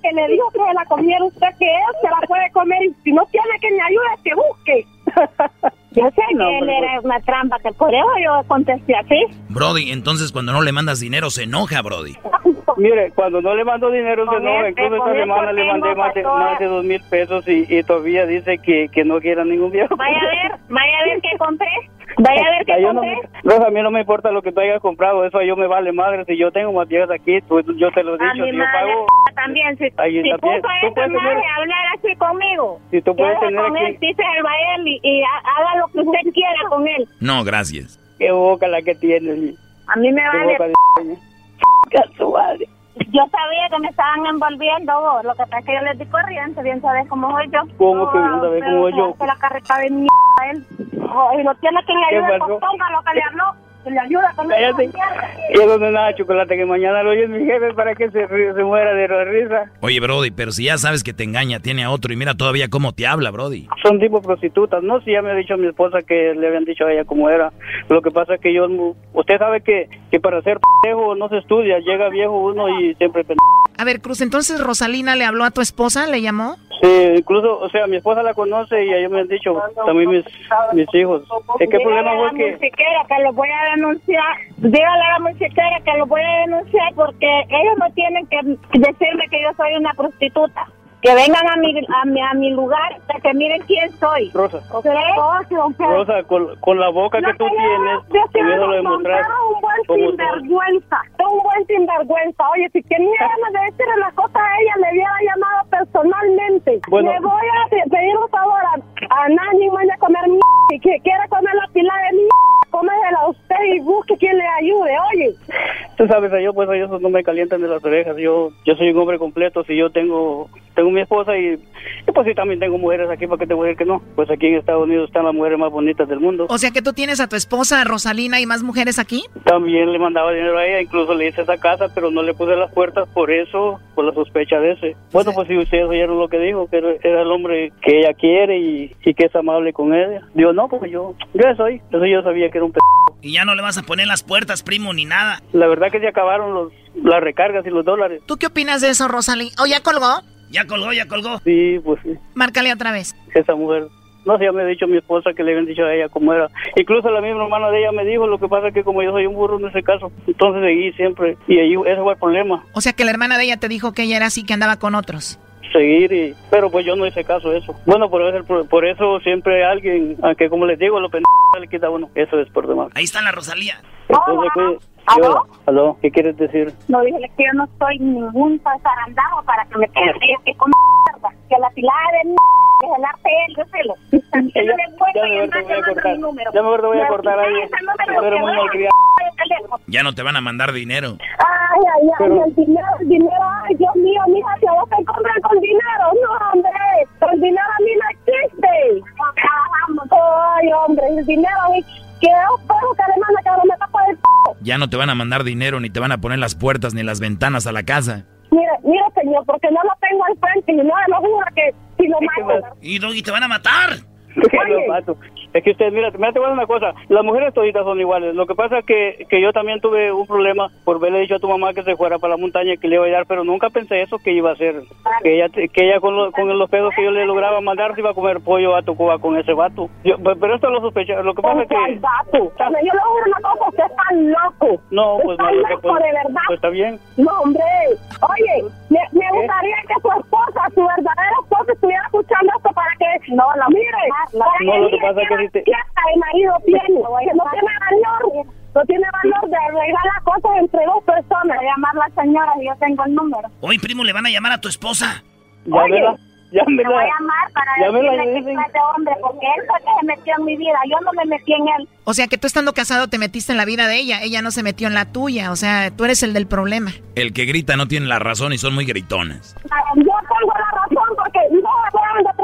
que le dijo que se la comiera usted, que él se la puede comer y si no tiene que me ayude, que busque. Yo sé No, que él era una trampa, que por eso yo contesté así. Brody, entonces cuando no le mandas dinero se enoja, Brody. Mire, cuando no le mando dinero se enoja. este- Incluso esta semana le mandé más de, más de dos mil pesos y, y todavía dice que, que no quiera ningún viejo. Vaya a ver, vaya a ver qué compré. Vaya yo no me- Rosa, a mí no me importa lo que tú hayas comprado, eso a yo me vale madre. Si yo tengo más viejas aquí, tú- yo te lo he A dicho, mi si yo madre pago, también, si, Ahí si también. puso Tú puedes tener- hablar así conmigo, si tú puedes tener con aquí... él, dice el él y, y ha- haga lo que usted quiera con él. No, gracias. Qué boca la que tienes. A mí me Qué vale boca de. Yo sabía que me estaban envolviendo vos. Lo que pasa es que yo les di corriente, bien sabes cómo soy yo. ¿Cómo que bien sabes cómo se yo? la carreta de mierda a él. Oh, y no tiene quien le ¿Qué ayude, pues ponga lo que le habló. Que le ayuda con Cállate. esa mierda. Y eso no nada, chocolate, que mañana lo oye mi jefe para que se, se muera de la risa. Oye, Brody, pero si ya sabes que te engaña, tiene a otro y mira todavía cómo te habla, Brody. Son tipo prostitutas, ¿no? Si ya me ha dicho mi esposa que le habían dicho a ella cómo era. Lo que pasa es que yo, usted sabe que, que para ser pendejo no se estudia, llega viejo uno y siempre pendejo. A ver, Cruz, entonces Rosalina le habló a tu esposa, le llamó. Sí, incluso, o sea, mi esposa la conoce y ellos me han dicho, también mis, mis hijos. Es que el problema fue la que... musiquera que lo voy a denunciar. Dígale a la musiquera que lo voy a denunciar porque ellos no tienen que decirme que yo soy una prostituta. Que vengan a mi, a mi, a mi lugar, para que miren quién soy. Rosa. ¿Ok? Rosa, con, con la boca que tú tienes, y eso lo demostras. un buen sinvergüenza, un buen sinvergüenza. Oye, si quería de decirle las cosas a ella, le hubiera llamado personalmente. Bueno. Le voy a pe- pedir un favor a, a nadie vaya a comer m y que quiera comer la pila de m cómesela a usted y busque quien le ayude, oye. Tú sabes, yo pues ellos no me calientan de las orejas. Yo yo soy un hombre completo. Si yo tengo tengo mi esposa y, y pues sí también tengo mujeres aquí, ¿para qué te voy a decir que no? Pues aquí en Estados Unidos están las mujeres más bonitas del mundo. O sea que tú tienes a tu esposa Rosalina y más mujeres aquí. También le mandaba dinero a ella, incluso le hice esa casa, pero no le puse las puertas por eso, por la sospecha de ese. Bueno, pues si ustedes oyeron lo que dijo, que era- era el hombre que ella quiere y, y que es amable con ella. Digo, no, porque yo, yo soy, eso yo sabía que era un p... Y ya no le vas a poner las puertas, primo, ni nada. La verdad que se acabaron los, las recargas y los dólares. ¿Tú qué opinas de eso, Rosalina? ¿O ya colgó? Ya colgó, ya colgó. Sí, pues sí. Márcale otra vez. esa mujer. No sé, ya me ha dicho mi esposa que le habían dicho a ella cómo era. Incluso la misma hermana de ella me dijo, lo que pasa es que como yo soy un burro en ese caso, entonces seguí siempre. Y ahí ese fue el problema, O sea que la hermana de ella te dijo que ella era así, que andaba con otros. seguir. y Pero pues yo no hice caso a eso. Bueno, por eso, por eso siempre alguien, aunque como les digo, lo pendejos le quita a uno. Eso es por demás. Ahí está la Rosalía. Entonces, pues, ¿Aló? ¿Aló? ¿Qué quieres decir? No, dije que yo no soy ningún zarandajo para que me tenga que con mierda. Que la pilada de mierda, que el arte él, yo sé lo. Ya, te voy a cortar. Ya te voy a cortar ahí. Eres muy malcriada. Ya no te van a mandar dinero. Ay, ay, ay, el dinero, el dinero, ay, Dios mío, mija, que vos te compras con dinero. No, hombre, el dinero a mí no existe. Ay, hombre, el dinero, que un perro que le manda que no me tapa el p. Ya no te van a mandar dinero, ni te van a poner las puertas ni las ventanas a la casa. Mire, mire, señor, porque no lo tengo al frente y no lo juro que si lo mato. Y Doggy, te van a matar. Es que usted, mira, mira, te voy a una cosa, las mujeres toditas son iguales. Lo que pasa es que, que yo también tuve un problema por haberle dicho a tu mamá que se fuera para la montaña y que le iba a ayudar, pero nunca pensé eso que iba a hacer. Que ella, que ella con, lo- con los pedos que yo le lograba mandar se iba a comer pollo a tu cuba con ese vato. Yo- pe- pero esto lo sospechaba. Lo que pasa es ¿Cuál que... vato? Sea, yo le juro una cosa, usted está loco. No, pues no, loco, pues- de verdad. pues está bien. No, hombre. Oye, me, me gustaría que su esposa, su verdadera esposa, estuviera escuchando esto para que no la mire. Para No, que lo que pasa es que si te- de marido tiene. Que no tiene valor. No tiene valor de arreglar las cosas entre dos personas. Llamar a la señora y yo tengo el número. Hoy, primo, le van a llamar a tu esposa. Llámela, Le voy llámela. a llamar para Llámela y decirle que de hombre, porque él fue que se metió en mi vida. Yo no me metí en él. O sea que tú estando casado te metiste en la vida de ella, ella no se metió en la tuya, o sea, tú eres el del problema. El que grita no tiene la razón y son muy gritones. Yo tengo la razón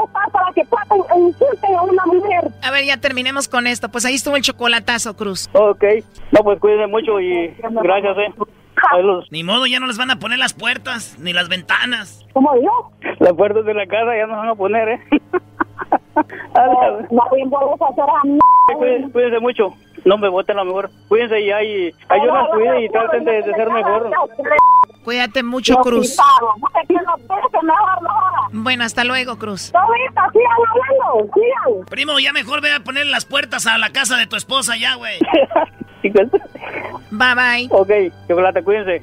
no para que traten e insulten a una mujer. A ver, ya terminemos con esto. Pues ahí estuvo el chocolatazo, Cruz. Ok. No, pues cuídense mucho y gracias, eh. Ni modo, ya no les van a poner las puertas, ni las ventanas. ¿Cómo yo? Las puertas de la casa ya nos van a poner, ¿eh? No bien podemos hacer a mí. Cuídense, cuídense mucho. No me voten la mejor. Cuídense y ahí ayudan, cuiden y traten de, de ser mejor. Cuídate mucho, Cruz. Bueno, hasta luego, Cruz. sigan hablando, sigan. Primo, ya mejor ve a poner las puertas a la casa de tu esposa ya, güey. Bye bye. Ok, chocolate, cuídense.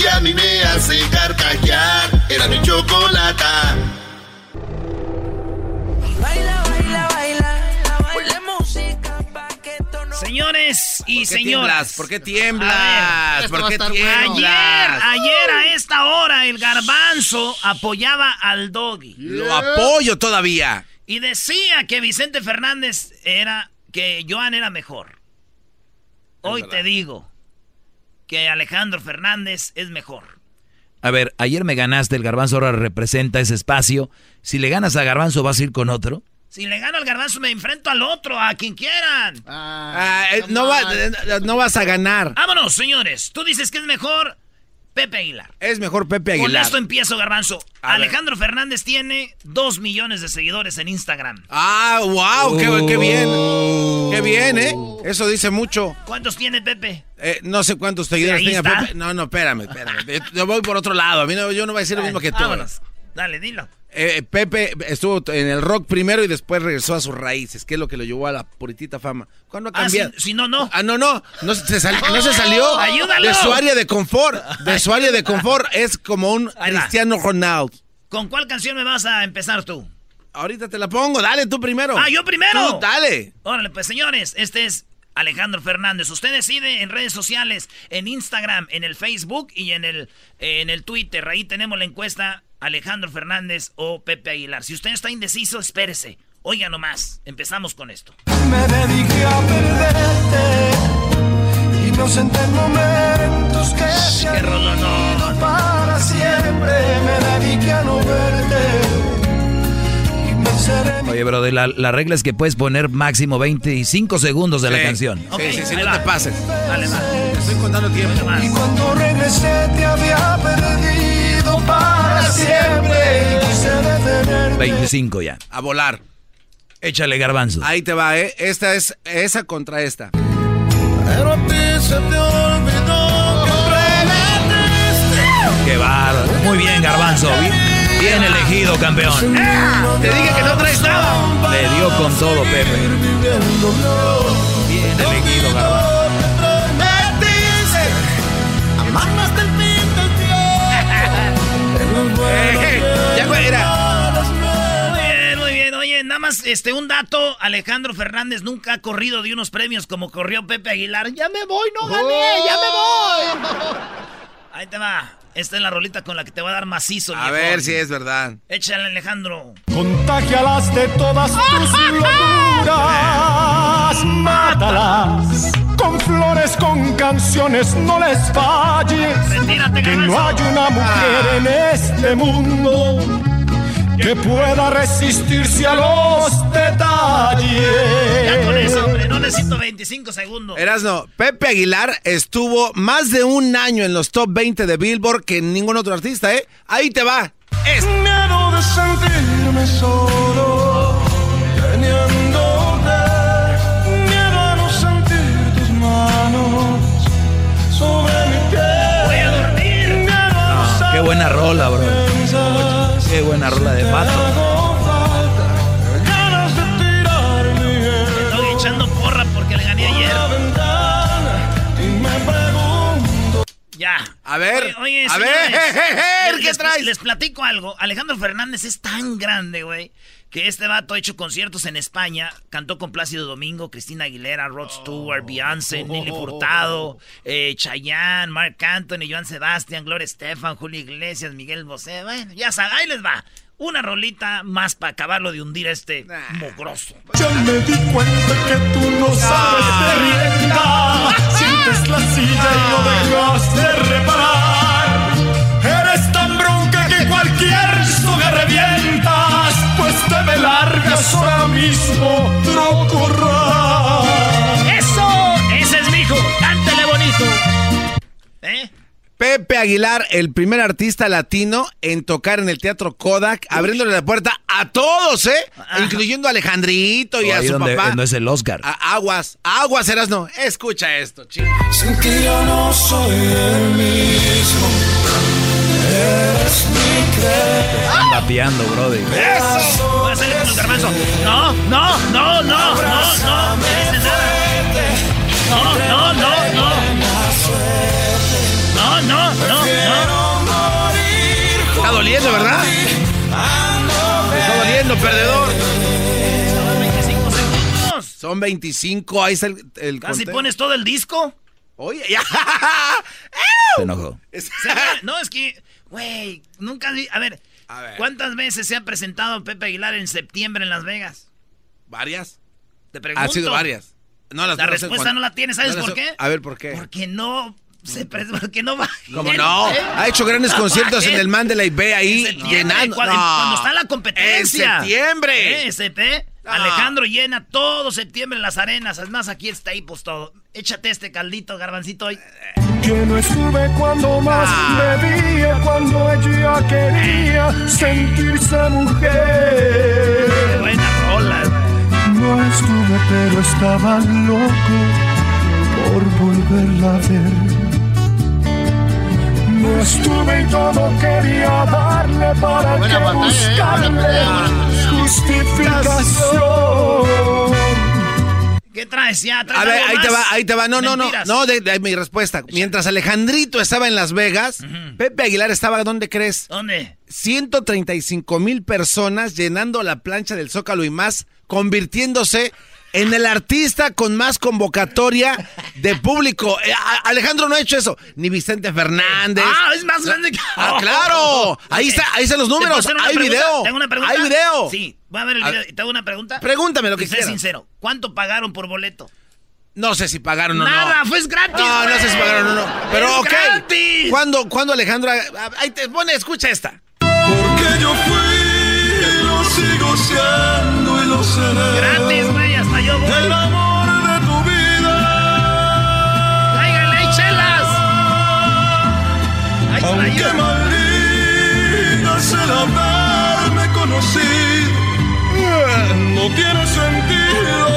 que a mí me hace carcajear. Era mi chocolata. Baila, baila, baila. Ponle música pa' que. Señores y ¿Por qué señoras. tiemblas? ¿Por qué tiemblas? ver, ¿Por qué tiemblas? bueno. Ayer, ayer a esta hora el garbanzo apoyaba al doggy. Lo apoyo todavía. Y decía que Vicente Fernández era, que Joan era mejor. Hoy te digo que Alejandro Fernández es mejor. A ver, ayer me ganaste, el garbanzo ahora representa ese espacio. Si le ganas a garbanzo, ¿vas a ir con otro? Si le gano al garbanzo me enfrento al otro, a quien quieran. Ah, eh, no, va- eh, no vas a ganar. Vámonos, señores. Tú dices que es mejor Pepe Aguilar. Es mejor Pepe Con Aguilar. esto empiezo, Garbanzo. A ver. Alejandro Fernández tiene dos millones de seguidores en Instagram. Ah, wow, qué, qué bien. Qué bien, ¿eh? Eso dice mucho. ¿Cuántos tiene Pepe? Eh, no sé cuántos seguidores está. Pepe. No, no, espérame, espérame. Yo, yo voy por otro lado. A mí no, yo no voy a decir lo mismo que tú. Vámonos. Dale, dilo. Eh, Pepe estuvo en el rock primero y después regresó a sus raíces, que es lo que lo llevó a la puritita fama. ¿Cuándo ha Ah, si, si no, no. Ah, no, no, no se, sal- no se salió Ayúdalo. de su área de confort. De su área de confort es como un. Cristiano Ronaldo. ¿Con cuál canción me vas a empezar tú? Ahorita te la pongo, dale tú primero. Ah, yo primero. Tú, dale. Órale, pues señores, este es Alejandro Fernández. Usted decide en redes sociales, en Instagram, en el Facebook y en el, en el Twitter. Ahí tenemos la encuesta Alejandro Fernández o Pepe Aguilar. Si usted está indeciso, espérese. Oiga nomás, empezamos con esto. Me dediqué a perderte. Inocentes momentos que se han ido para siempre. Me dediqué a no verte. Y Oye, bro, la, la regla es que puedes poner máximo 25 segundos de la Sí. canción. Sí, sí, sí, ahí no va. te pases. Dale, va. Te estoy contando tiempo. Y cuando regresé te había perdido para siempre. Y quise detenerte. 25 ya. A volar. Échale garbanzo. Ahí te va, ¿eh? Esta es esa contra esta. Pero a ti se te olvidó que. Qué bárbaro. Muy bien, garbanzo. Bien, bien elegido, campeón. Te dije que no traes nada. Le dio con todo, Pepe. Bien elegido, garbanzo. Ya, güey, era. Muy bien, muy bien. Oye, nada más este un dato. Alejandro Fernández nunca ha corrido de unos premios como corrió Pepe Aguilar. Ya me voy, no gané, ya me voy. Ahí te va. Esta es la rolita con la que te va a dar macizo. A ver si es verdad. Échale, Alejandro. Contagialas de todas tus locuras, mátalas. Con flores, con canciones, no les falles. Que no hay una mujer en este mundo que pueda resistirse a los detalles. Ya con eso, hombre. No necesito 25 segundos. Erasno, Pepe Aguilar estuvo más de un año en los top 20 de Billboard que ningún otro artista, ¿eh? Ahí te va. Es Miedo de sentirme solo, buena rola, bro. Qué buena rola de pato. Estoy echando porra porque le gané ayer. Ya. A ver, Oye, oye, a señores, ver, les- ¿qué les- traes? Les platico algo. Alejandro Fernández es tan grande, güey, que este vato ha hecho conciertos en España. Cantó con Plácido Domingo, Cristina Aguilera, Rod Stewart, Beyoncé, Nelly Furtado, eh, Chayanne, Mark Anthony, Joan Sebastián, Gloria Estefan, Julio Iglesias, Miguel Bosé. Bueno, ya saben, ahí les va. Una rolita más para acabarlo de hundir a este mogroso. Ya me di cuenta que tú no sabes ahora mismo. ¡Eso! ¡Ese es mi hijo! ¡Cántele bonito! ¿Eh? Pepe Aguilar, el primer artista latino en tocar en el Teatro Kodak, abriéndole la puerta a todos, ¿eh? Incluyendo a Alejandrito y a Ahí su donde, papá. donde es el Oscar. A- aguas, aguas, Erasno. Escucha esto, chico. Sin ti yo no soy el mismo. Eres mi. Están bateando. ¡Eso! El garbanzo. No, no, no, no, no, no. No, no, no, no. No, no, no, no. Está doliendo, ¿verdad? Está doliendo, perdedor. Son 25, ahí está el, el Casi conteo. pones todo el disco. Oye, ya. Se enojó. No, es que, güey, nunca vi. A ver, ¿cuántas veces se ha presentado Pepe Aguilar en septiembre en Las Vegas? ¿Varias? Te pregunto. Ha sido varias. No, las La respuesta no la tienes, ¿sabes No por qué? A ver, ¿por qué? Porque no se pre- porque no va. ¿Cómo no? Ha hecho grandes conciertos en el Mandalay Bay ahí, llenando. cuando, No. cuando está la competencia. En septiembre. Eh, SP, Alejandro llena todo septiembre en las arenas. Además, aquí está ahí, pues todo. Échate este caldito, garbancito. hoy. Que no estuve cuando más bebía, cuando ella quería sentirse mujer. Buena rola. No estuve, pero estaba loco por volverla a ver. No estuve y todo quería darle para Buena que batalla, ¿eh? Justificación. ¿Qué traes ya? ¿Traes A ver, ahí te va, ahí te va. No, no, no. No, de, de mi respuesta. Mientras Alejandrito estaba en Las Vegas, Pepe Aguilar estaba, ¿dónde crees? ¿Dónde? 135 mil personas llenando la plancha del Zócalo y más, convirtiéndose en el artista con más convocatoria de público. Eh, Alejandro no ha hecho eso. Ni Vicente Fernández. Ah, es más grande que. Ah, claro. Ahí está, ahí están los ¿Te puedo números. Hay pregunta? video. ¿Tengo una pregunta? Hay video. Sí, voy a ver el video. ¿Y te hago una pregunta? Pregúntame lo que Y sé quieras. sincero. ¿Cuánto pagaron por boleto? No sé si pagaron o no. Nada, fue gratis. No, no sé si pagaron o no. Pero Es ok. gratis. ¿Cuándo, cuándo Alejandro? ah, Ahí te pone, escucha esta. Porque yo fui, lo sigo siendo y lo seré. Gratis, Aunque yo. maldigas el haberme conocido, no tiene sentido.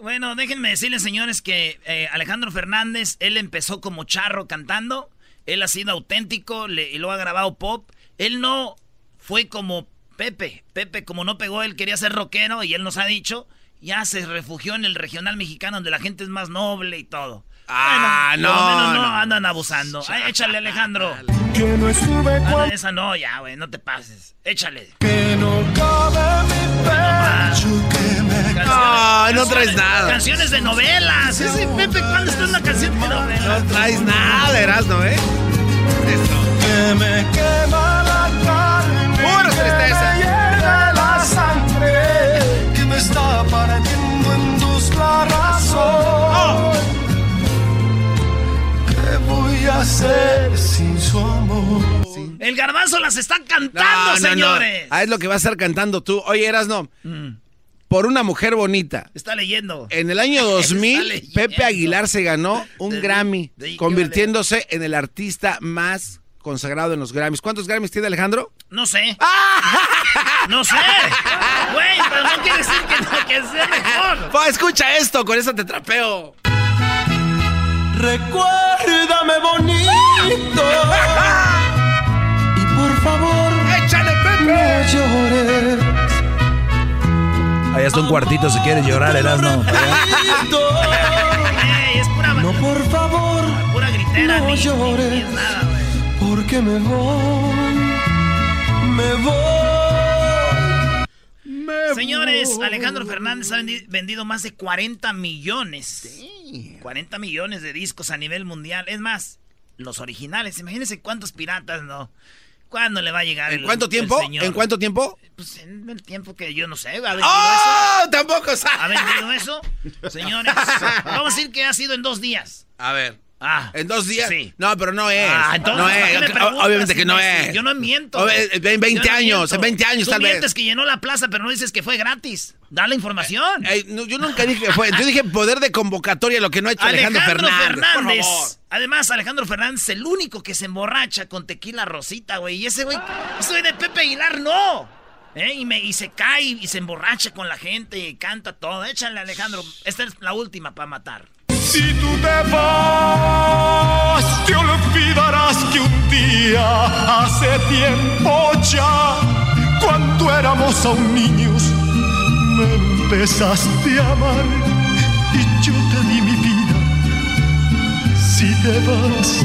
Bueno, déjenme decirles, señores, que eh, Alejandro Fernández, él empezó como charro cantando. Él ha sido auténtico y lo ha grabado pop. Él no fue como Pepe. Pepe, como no pegó, él quería ser rockero y él nos ha dicho, ya se refugió en el regional mexicano donde la gente es más noble y todo. Ah, Bueno, por lo no, menos no, no. andan abusando. Ay, échale, Alejandro. Que no estuve Ah, no, cuando esa no, ya, güey, no te pases. Échale. que no cabe mi pecho que me No, no traes nada. Canciones de novelas. Ese Pepe, ¿cuándo está una canción de novela? No traes nada, Erasmo, ¿eh? que me quema la carne, Pura que tristeza. me hiere la sangre, que me está partiendo en dos la razón. ¿Qué voy a hacer sin su amor? El garbanzo las está cantando, señores. Ah, es lo que vas a estar cantando tú. Oye, Erasno, por una mujer bonita. Está leyendo. En el año Está 2000, leyendo. Pepe Aguilar se ganó un De- Grammy, de- convirtiéndose en el artista más consagrado en los Grammys. ¿Cuántos Grammys tiene Alejandro? No sé. ¡Ah! No sé. Güey, pero no quiere decir que, no, que sea mejor. Pa, escucha esto, con eso te trapeo. Recuérdame bonito y por favor ¡Échale, no Pepe! llores. Ahí está un cuartito si quieres llorar, Erasmo. Es pura, No, por favor, pura gritera. no llores. porque me voy, me voy. Señores, Alejandro Fernández ha vendi- vendido más de 40 millones. 40 millones de discos a nivel mundial. Es más, los originales. Imagínense cuántos piratas, ¿no? ¿Cuándo le va a llegar ¿En el- cuánto tiempo? ¿En cuánto tiempo? Pues en el tiempo que yo no sé. ¿Ha vendido ¡Oh! Tampoco eso? ¿Ha vendido eso? Señores, vamos a decir que ha sido en dos días. A ver. Ah. ¿En dos días? Sí. No, pero no es. Ah, entonces, no ¿para qué es. Obviamente que no es. Yo no miento. O- eh, En 20 Yo no años, en 20 años Tú tal vez. mientes que llenó la plaza, pero no dices que fue gratis. Da la información. Ey, no, yo nunca dije que fue. Yo dije poder de convocatoria, lo que no ha hecho Alejandro, Fernández. Por favor. Además, Alejandro Fernández es el único que se emborracha con tequila rosita, güey. Y ese güey, ese güey de Pepe Aguilar, no. ¿Eh? Y, me, y se cae y se emborracha con la gente y canta todo. Échale, Alejandro. Esta es la última para matar. Si tú te vas, te olvidarás que un día, hace tiempo ya, cuando éramos aún niños, me empezaste a amar y yo te di mi vida. Si te vas,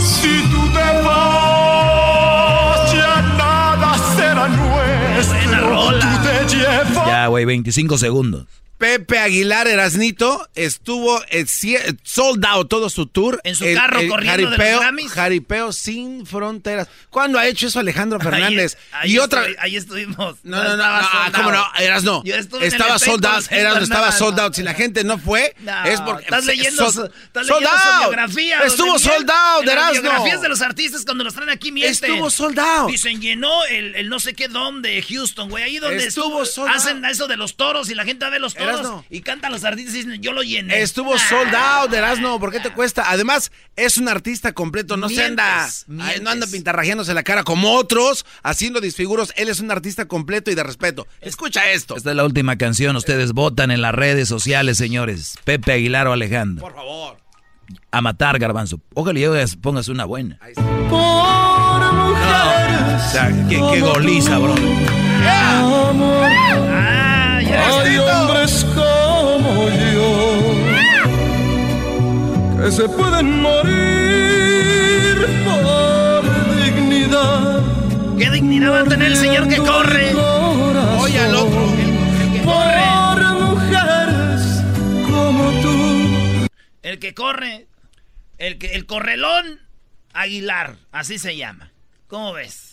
si tú te vas, ya nada será nuestro. Tú te llevas. Ya, güey, 25 segundos. Pepe Aguilar Erasnito estuvo eh, cie- sold out todo su tour. En su carro corriendo de los jaripeo, Grammys. jaripeo sin fronteras. ¿Cuándo ha hecho eso Alejandro Fernández? Ahí, y otra ahí estuvimos. No, no, no, ah, ¿cómo no? out. Eras no. Yo estuve en el Estaba sold out, Staples Eras no estaba nada, sold no. out. Si la gente no fue, es porque estás leyendo, estás leyendo su biografía. Estuvo de miel. sold out, En las Erasno. biografías de los artistas cuando los traen aquí mienten. Estuvo sold out. Dicen, llenó el, el no sé qué dom de Houston, güey. Ahí donde Estuvo estuvo, sold hacen eso de los toros y la gente ve los toros Erasno. y cantan los artistas y dicen, yo lo llené. Estuvo Ah. sold out, Erasno, ¿por qué te cuesta? Además, es un artista completo, no se anda, Mientes, no anda pintarrajeándose la cara como otros, haciendo disfiguros. Él es un artista completo y de respeto. Escucha esto. Esta es la última canción. Ustedes votan en las redes sociales, señores. Pepe Aguilar o Alejandro. Por favor. A matar, garbanzo. Ojalá llegues, pongas una buena. Por mujeres. O sea, qué, qué goliza, bro. Amor. Hombres como yo que se pueden morir por dignidad. ¿Qué dignidad va a tener el señor que corre? Oye al otro. Por mujeres como tú. El que corre, el que el correlón Aguilar, así se llama. ¿Cómo ves?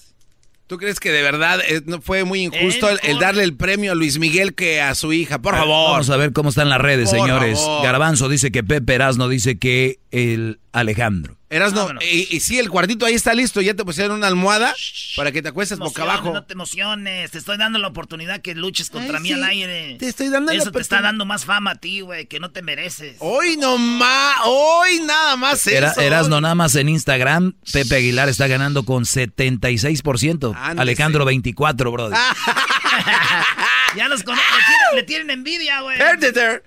¿Tú crees que de verdad eh, no fue muy injusto el, darle el premio a Luis Miguel que a su hija? Por favor. Vamos a ver cómo están las redes, Por señores. favor. Garbanzo dice que Pepe Erasno dice que el Alejandro. Erasno, y, y sí, el cuartito ahí está listo. Ya te pusieron una almohada para que te acuestes boca abajo. No te emociones, te estoy dando la oportunidad que luches contra Ay, mí sí, al aire. te estoy dando la Eso te está dando más fama a ti, güey, que no te mereces. Hoy no más, hoy nada más Era, eso. Erasno nada más en Instagram. Pepe Aguilar está ganando con 76%. Ándese. Alejandro 24, brother. Ya los conozco, le tienen, le tienen envidia, güey.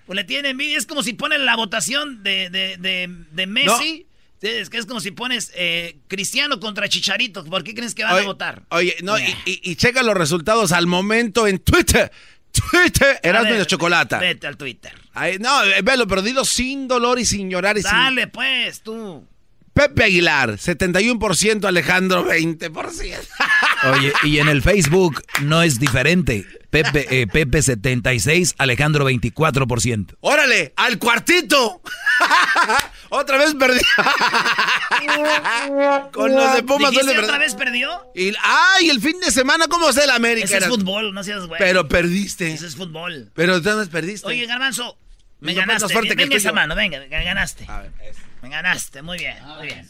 Pues le tienen envidia, es como si ponen la votación de, de, de, de Messi. Es que es como si pones eh, Cristiano contra Chicharito. ¿Por qué crees que van Oye, a votar? Oye, no, y, y- y checa los resultados al momento en Twitter. Twitter, Erasmo la Chocolata. Vete al Twitter. Ay, no, eh, velo, pero dilo sin dolor y sin llorar y sin... Dale, pues, tú. Pepe Aguilar, 71%, Alejandro, 20%. Oye, y en el Facebook no es diferente. Pepe, eh, Pepe 76, Alejandro 24%. ¡Órale! ¡Al cuartito! Otra vez perdí. Con los de Pumas ¿Dijiste otra vez perdió? Y, ¡Ay! El fin de semana, ¿cómo es el América? Ese es fútbol, no seas güey. Pero perdiste. Ese es fútbol. Pero entonces perdiste. Oye, Garbanzo, me No, ganaste. que venga esa mano, venga, me ganaste. Me ganaste, muy bien, muy bien.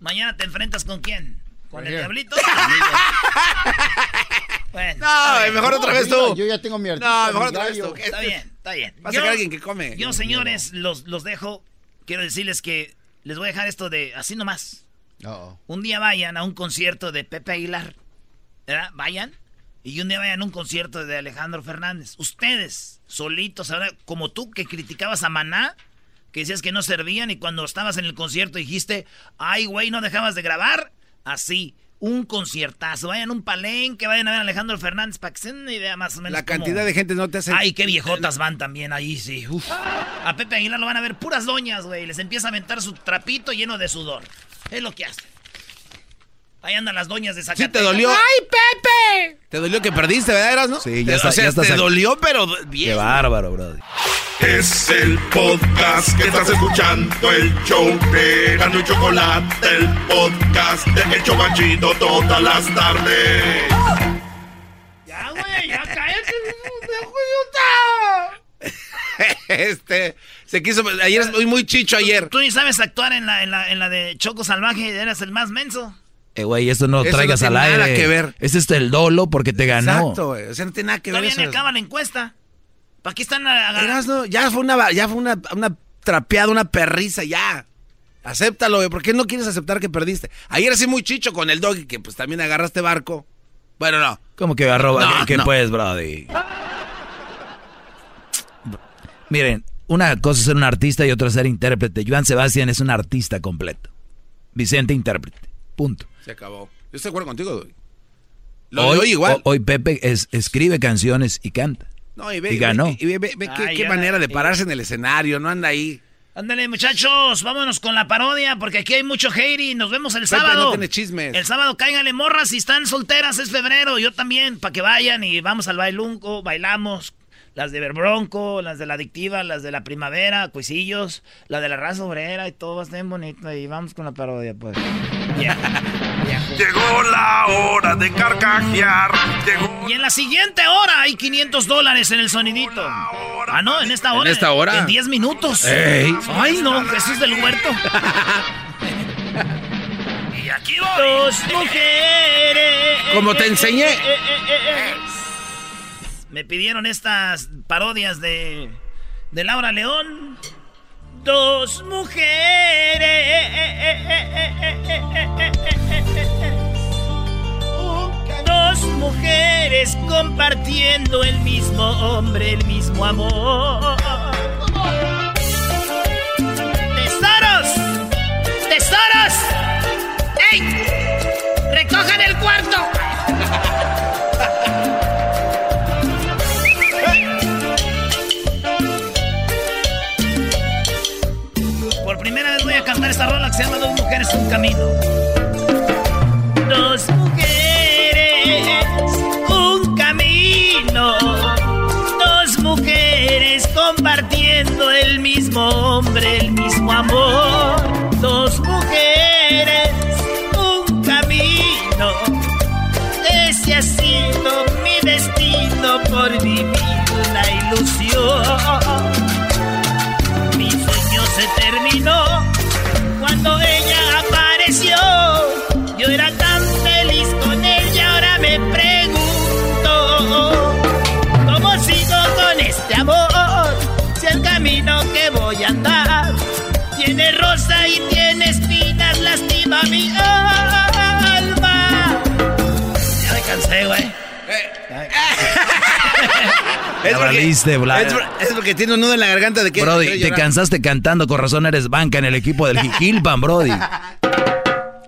Mañana te enfrentas con quién? ¿Con el diablito? bueno, No, mejor otra vez tú. Yo ya tengo mi artista. No, mejor otra vez tú. Está bien, está bien. Va a sacar alguien que come. Yo, señores, los, los dejo. Quiero decirles que les voy a dejar esto de así nomás. Un día vayan a un concierto de Pepe Aguilar. ¿Verdad? Vayan. Y un día vayan a un concierto de Alejandro Fernández. Ustedes, solitos, ahora, como tú que criticabas a Maná, que decías que no servían y cuando estabas en el concierto dijiste, ay, güey, no dejabas de grabar. Así, un conciertazo. Vayan a un palenque, vayan a ver a Alejandro Fernández para que se den una idea más o menos. La cómo- cantidad de gente no te hace... Ay, qué viejotas van también ahí, sí. Uf. A Pepe Aguilar lo van a ver puras doñas, güey. Les empieza a aventar su trapito lleno de sudor. Es lo que hace. Ahí andan las doñas de Zacatecas. te dolió. ¡Ay, Pepe! Te dolió que perdiste, ¿verdad, Erasno? Sí, ya Te- está- o sea, ya está te sac- dolió, pero bien. Qué bárbaro, brother. Es el podcast que estás escuchando, el show de Gano y Chocolate, el podcast de El Chobachito todas las tardes. Ya, güey, ya cállate. este, se quiso... Ayer es muy, muy chicho ayer. Tú ni sabes actuar en la, en la, en la de Choco Salvaje. Eras el más menso. Eh, güey, esto no Eso traigas no al tiene aire. nada que ver. Este es el dolo porque te ganó. Exacto, güey. O sea, no tiene nada que ver Todavía eso. ni acaba la encuesta. ¿Para qué están agarrando? Ya fue una, ya fue una, una trapeada, una perriza, ya. Acéptalo, güey. ¿Por qué no quieres aceptar que perdiste? Ayer sí muy chicho con el doggy, que pues también agarraste barco. Bueno, no. ¿Cómo que arroba? No, ¿Qué no. pues, brody? Miren, una cosa es ser un artista y otra es ser intérprete. Joan Sebastián es un artista completo. Vicente, intérprete. Punto. Se acabó. Yo estoy de acuerdo contigo, doggy. Lo hoy, de hoy igual. ho- hoy Pepe es- escribe canciones y canta. No, y ve, Y ganó. y ve- ve- ve qué, Ay, qué ya, manera de pararse en el escenario, no anda ahí. Ándale, muchachos, vámonos con la parodia, porque aquí hay mucho hate y nos vemos el Pepe, sábado. no tiene chismes. El sábado cáiganle morras si están solteras, es febrero, yo también, para que vayan y vamos al bailunco, bailamos. Las de Berbronco, las de la adictiva, las de la primavera, cuisillos, la de la raza obrera y todo va a estar bien bonito. Y vamos con la parodia, pues. Llegó la hora de carcajear. Llegó Y en la siguiente hora hay 500 dólares en el sonidito. Ah, no, en esta hora. ¿En esta hora? En 10 minutos. Ey. Ay, no, Jesús del huerto. y aquí voy. Dos mujeres. Como te enseñé. Eh, eh, eh. Me pidieron estas parodias de, de Laura León. Dos mujeres. Dos mujeres compartiendo el mismo hombre, el mismo amor. ¡Tesoros! ¡Tesoros! ¡Ey! ¡Recojan el cuarto! Rola que se llama Dos mujeres, un camino. Dos mujeres, un camino. Dos mujeres compartiendo el mismo hombre, el mismo amor. Dos mujeres, un camino. Ese ha sido mi destino por vivir una ilusión. Valiste, Bla- es, es porque tiene un nudo en la garganta de que. Brody, te cansaste cantando, con razón eres banca en el equipo del Jiquilpan, Brody.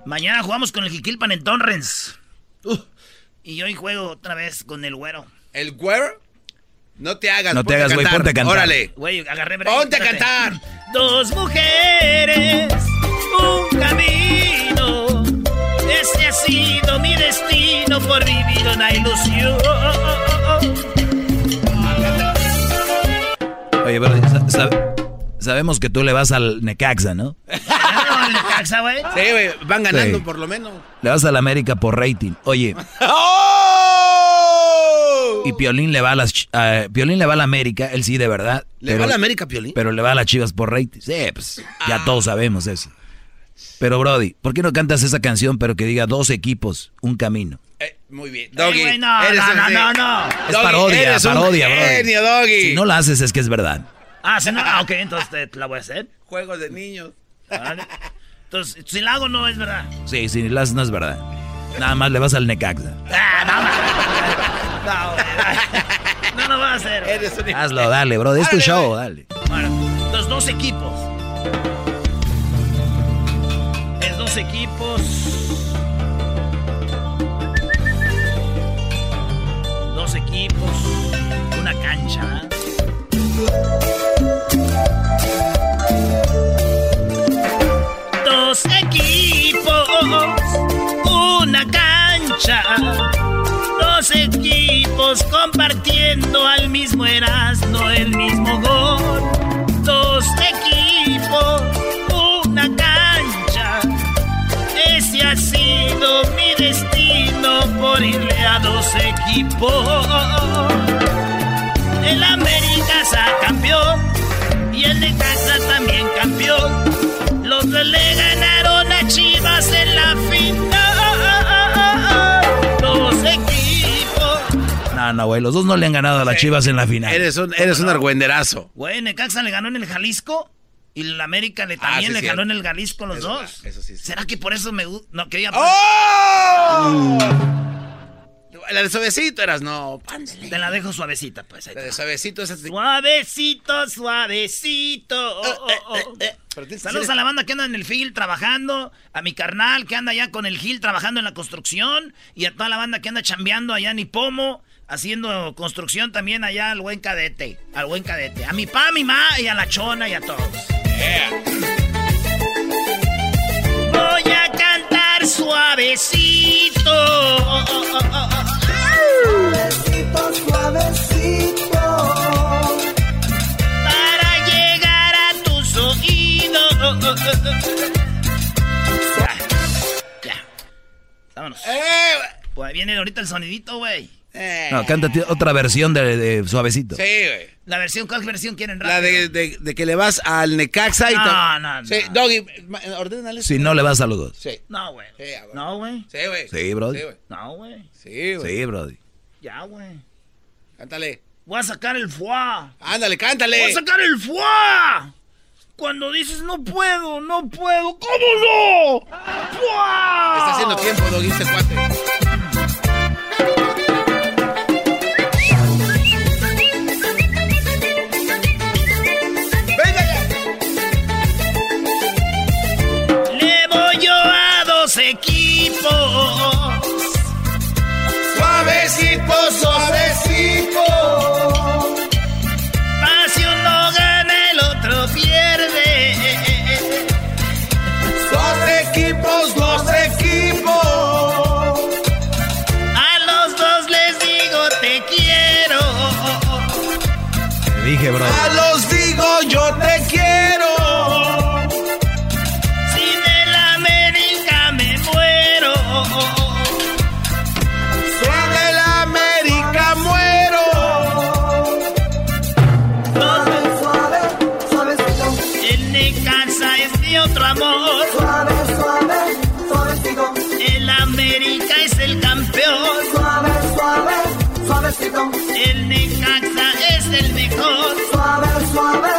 Mañana jugamos con el Jiquilpan en Torrens. Uh, y hoy juego otra vez con el güero. ¿El güero? No te hagas, No te hagas, güey, ponte a cantar. Órale. Güey, agarré break, Ponte a cantar. Dos mujeres, un camino. Ese ha sido mi destino por vivir una ilusión. Oye, sa- sabemos que tú le vas al Necaxa, ¿no? ¿Ganaron el Necaxa, güey? Sí, güey, van ganando Sí. por lo menos. Le vas al América por rating. Oye, ¡Oh! y Piolín le va a las a- Piolín le va a la América, él sí de verdad. ¿Le pero- va a la América, Piolín? Pero le va a las Chivas por rating. Sí, pues ya todos sabemos eso. Pero Brody, ¿por qué no cantas esa canción pero que diga dos equipos, un camino? Eh, muy bien. Doggy. no, eres no, un- no, no, no. Es Doggy, parodia, eres un parodia, Brody. genio, Doggy. Si no la haces es que es verdad. Ah, si no, ah, ok, entonces te- la voy a hacer. Juegos de niños. Vale. Entonces, si la hago, no es verdad. Sí, si la haces no es verdad. Nada más le vas al Necaxa. Ah, no, no, no, no va a hacer. Eres un Hazlo, dale, Brody, es tu Órale, show, güey. dale. Bueno, los dos equipos. Es dos equipos. Equipos. Una cancha. Dos equipos. Una cancha. Dos equipos compartiendo al mismo Erasmo el mismo gol. Dos equipos, Ha sido mi destino por irle a dos equipos. El América se campeón y el Necaxa también campeón. Los dos le ganaron a Chivas en la final. Dos equipos. No, no, güey, los dos no le han ganado a las Chivas en la final. Eres un, eres un argüenderazo. Güey, Necaxa le ganó en el Jalisco y el América le, también Ah, sí, le ganó en el Jalisco los Eso- dos. eso sí, sí. ¿Será que por eso me gusta? No, quería... ¡Oh! La de suavecito eras, no. Pándale. Te la dejo suavecita, pues. ahí La de suavecito esa. Suavecito, suavecito. Oh, oh, oh. Pero tienes que Saludos a la banda que anda en el field trabajando, a mi carnal que anda allá con el Gil trabajando en la construcción y a toda la banda que anda chambeando allá en Ipomo, haciendo construcción también allá al buen cadete. Al buen cadete. A mi pa, a mi ma y a la chona y a todos. Voy a cantar suavecito. Suavecito, suavecito. Para llegar a tus oídos. Ya. Ya. Vámonos. Pues viene ahorita el sonidito, güey. No, cántate otra versión de, de Suavecito. Sí, güey. La versión, ¿cuál versión quieren La rápido? de, de- de que le vas al Necaxa y No, no, no. Sí, Doggy, ordénale. Si no le vas a los dos. Sí. No, güey. Sí, güey. No, güey. Sí, güey. Sí, Brody. Sí, güey. No, güey. Sí, güey. Sí, Brody. Ya, güey. Cántale. Voy a sacar el foie. Ándale, cántale. Voy a sacar el foie. Cuando dices no puedo, no puedo, ¿cómo no? ¡Fua! Está haciendo tiempo, Doggy, este cuate. Suavecito, suavecito. Pa' si uno gana, el otro pierde. Dos equipos, dos equipos. A los dos les digo te quiero. Te dije, Brody. El mejor. Suave, suave,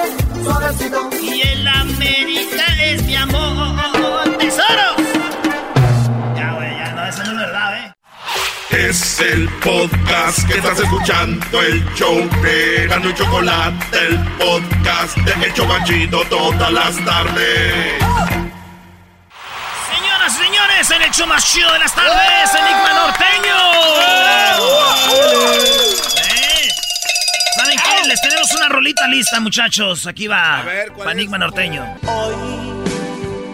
suavecito. Y el América es mi amor. ¡Tesoro! Ya, güey, ya no, eso no es verdad, ¿eh? Es el podcast que estás escuchando, el show de Gano y Chocolate, el podcast de El Chobachito todas las tardes. Señoras y señores, en el show más chido de las tardes, Enigma Norteño. Les tenemos una rolita lista, muchachos. Aquí va. A ver, ¿cuál Pa' es? Enigma Norteño. Hoy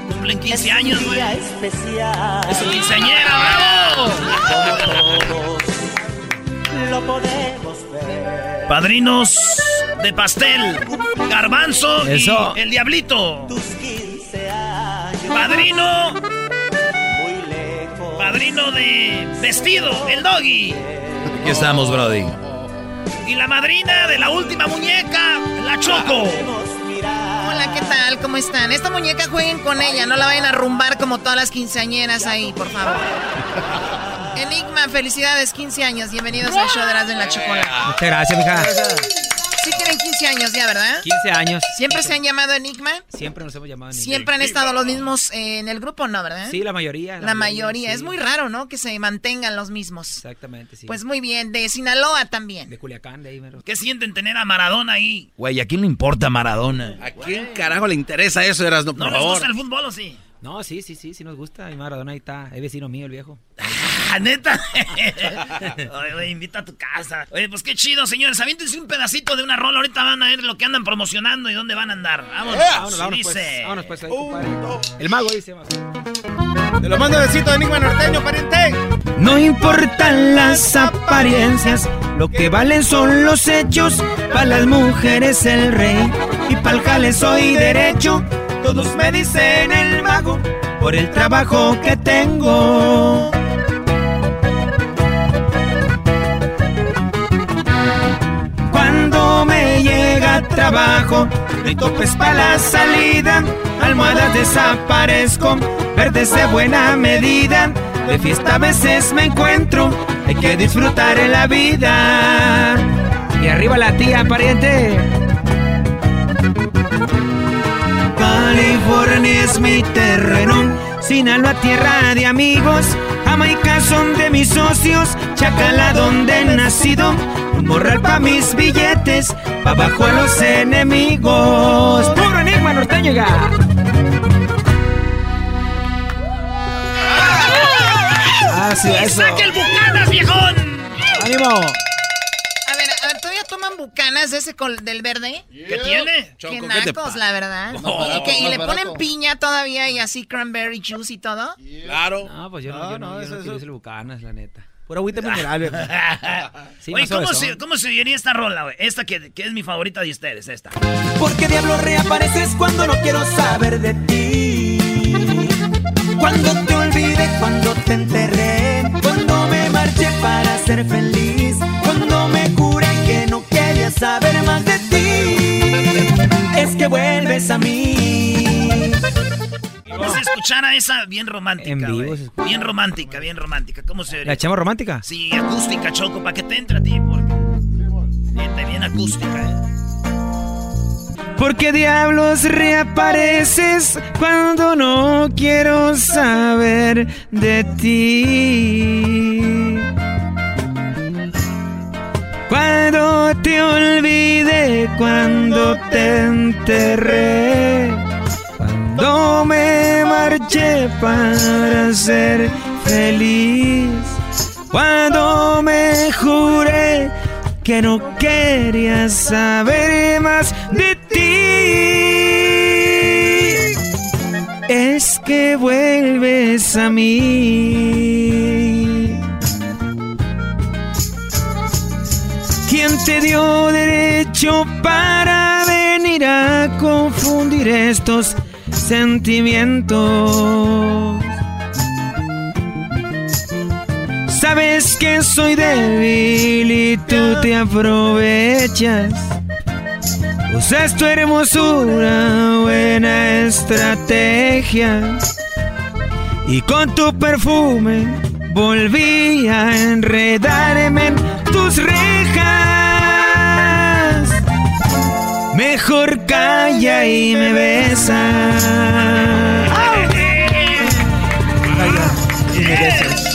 Cumplen 15 años, güey. día especial. Es su quinceañera, bravo. Todos lo podemos ver. Padrinos de pastel, garbanzo Eso. y el diablito. Tus 15 años. Padrino, Muy lejos. padrino de vestido, el doggy. Aquí estamos, Brody. Y la madrina de la última muñeca, la Choco. Hola, ¿qué tal? ¿Cómo están? Esta muñeca jueguen con ella, no la vayan a rumbar como todas las quinceañeras ahí, por favor. Enigma, felicidades, 15 años. Bienvenidos al show de las de la chocolate. Muchas gracias, mija. Sí tienen 15 años ya, ¿verdad? 15 años. ¿Siempre se han llamado Enigma? Siempre nos hemos llamado en ¿Siempre han estado los mismos eh, en el grupo, no, verdad? Sí, la mayoría. La mayoría. sí. Es muy raro, ¿no? Que se mantengan los mismos. Exactamente, sí. Pues muy bien. De Sinaloa también. De Culiacán, de ahí, mero. ¿Qué sienten tener a Maradona ahí? Güey, ¿a quién le importa Maradona? ¿A quién carajo le interesa eso, Erasno? ¿No Por les favor. gusta el fútbol o sí? No, sí, sí, sí, sí nos gusta. Mi Maradona ahí está. Es vecino mío, el viejo. Ah, neta. Oye, invita a tu casa. Oye, pues qué chido, señores. Aviéntense un pedacito de una rola. Ahorita van a ver lo que andan promocionando y dónde van a andar. Vámonos. Vámonos, Sí vámonos, dice. pues. Vámonos, pues, ahí, compadre. El mago dice. más. Te lo mando besito de Enigma Norteño, pariente. No importan las apariencias, lo que valen son los hechos. Para las mujeres el rey y para el jale soy derecho. Todos me dicen el mago por el trabajo que tengo. Cuando me llega trabajo, hay topes para la salida. Almohadas desaparezco, verdes de buena medida. De fiesta a veces me encuentro, hay que disfrutar en la vida. Y arriba la tía, pariente. California es mi terreno, Sinaloa tierra de amigos, Jamaica son de mis socios, Chacala donde he nacido, un morral pa' mis billetes, pa' abajo a los enemigos. Puro enigma norteño, ya. Ah, sí, ¡Y eso. saque el Bucanas, viejón! ¡Ánimo! toman bucanas de ese del verde? ¿Qué tiene? qué nacos, la verdad. ¿Y, le ponen piña todavía y así cranberry juice y todo? Claro. No, pues yo no, yo no, yo no, bucanas, la neta. Pura agüita mineral, sí, Oye, ¿cómo se, ¿cómo se oiría esta rola, güey? Esta que, que, es mi favorita de ustedes, esta. Porque diablo reapareces cuando no quiero saber de ti. Cuando te olvidé, cuando te enterré. Cuando me marché para ser feliz. Cuando me juré que no quería saber más de ti. Es que vuelves a mí. Vamos a escuchar a esa bien romántica. En vivo. Bien romántica, bien romántica. ¿Cómo se ve? ¿La echamos romántica? Sí, acústica, Choco, para que te entre a ti. Porque... Bien, bien acústica, eh. ¿Por qué diablos reapareces cuando no quiero saber de ti? Cuando te olvidé, cuando te enterré cuando me marché para ser feliz, cuando me juré que no quería saber más de ti, que vuelves a mí. ¿Quién te dio derecho para venir a confundir estos sentimientos. Sabes que soy débil y tú te aprovechas. Usas tu hermosura, buena estrategia. Y con tu perfume volví a enredarme en tus rejas. Mejor calla y me besa. y me besas.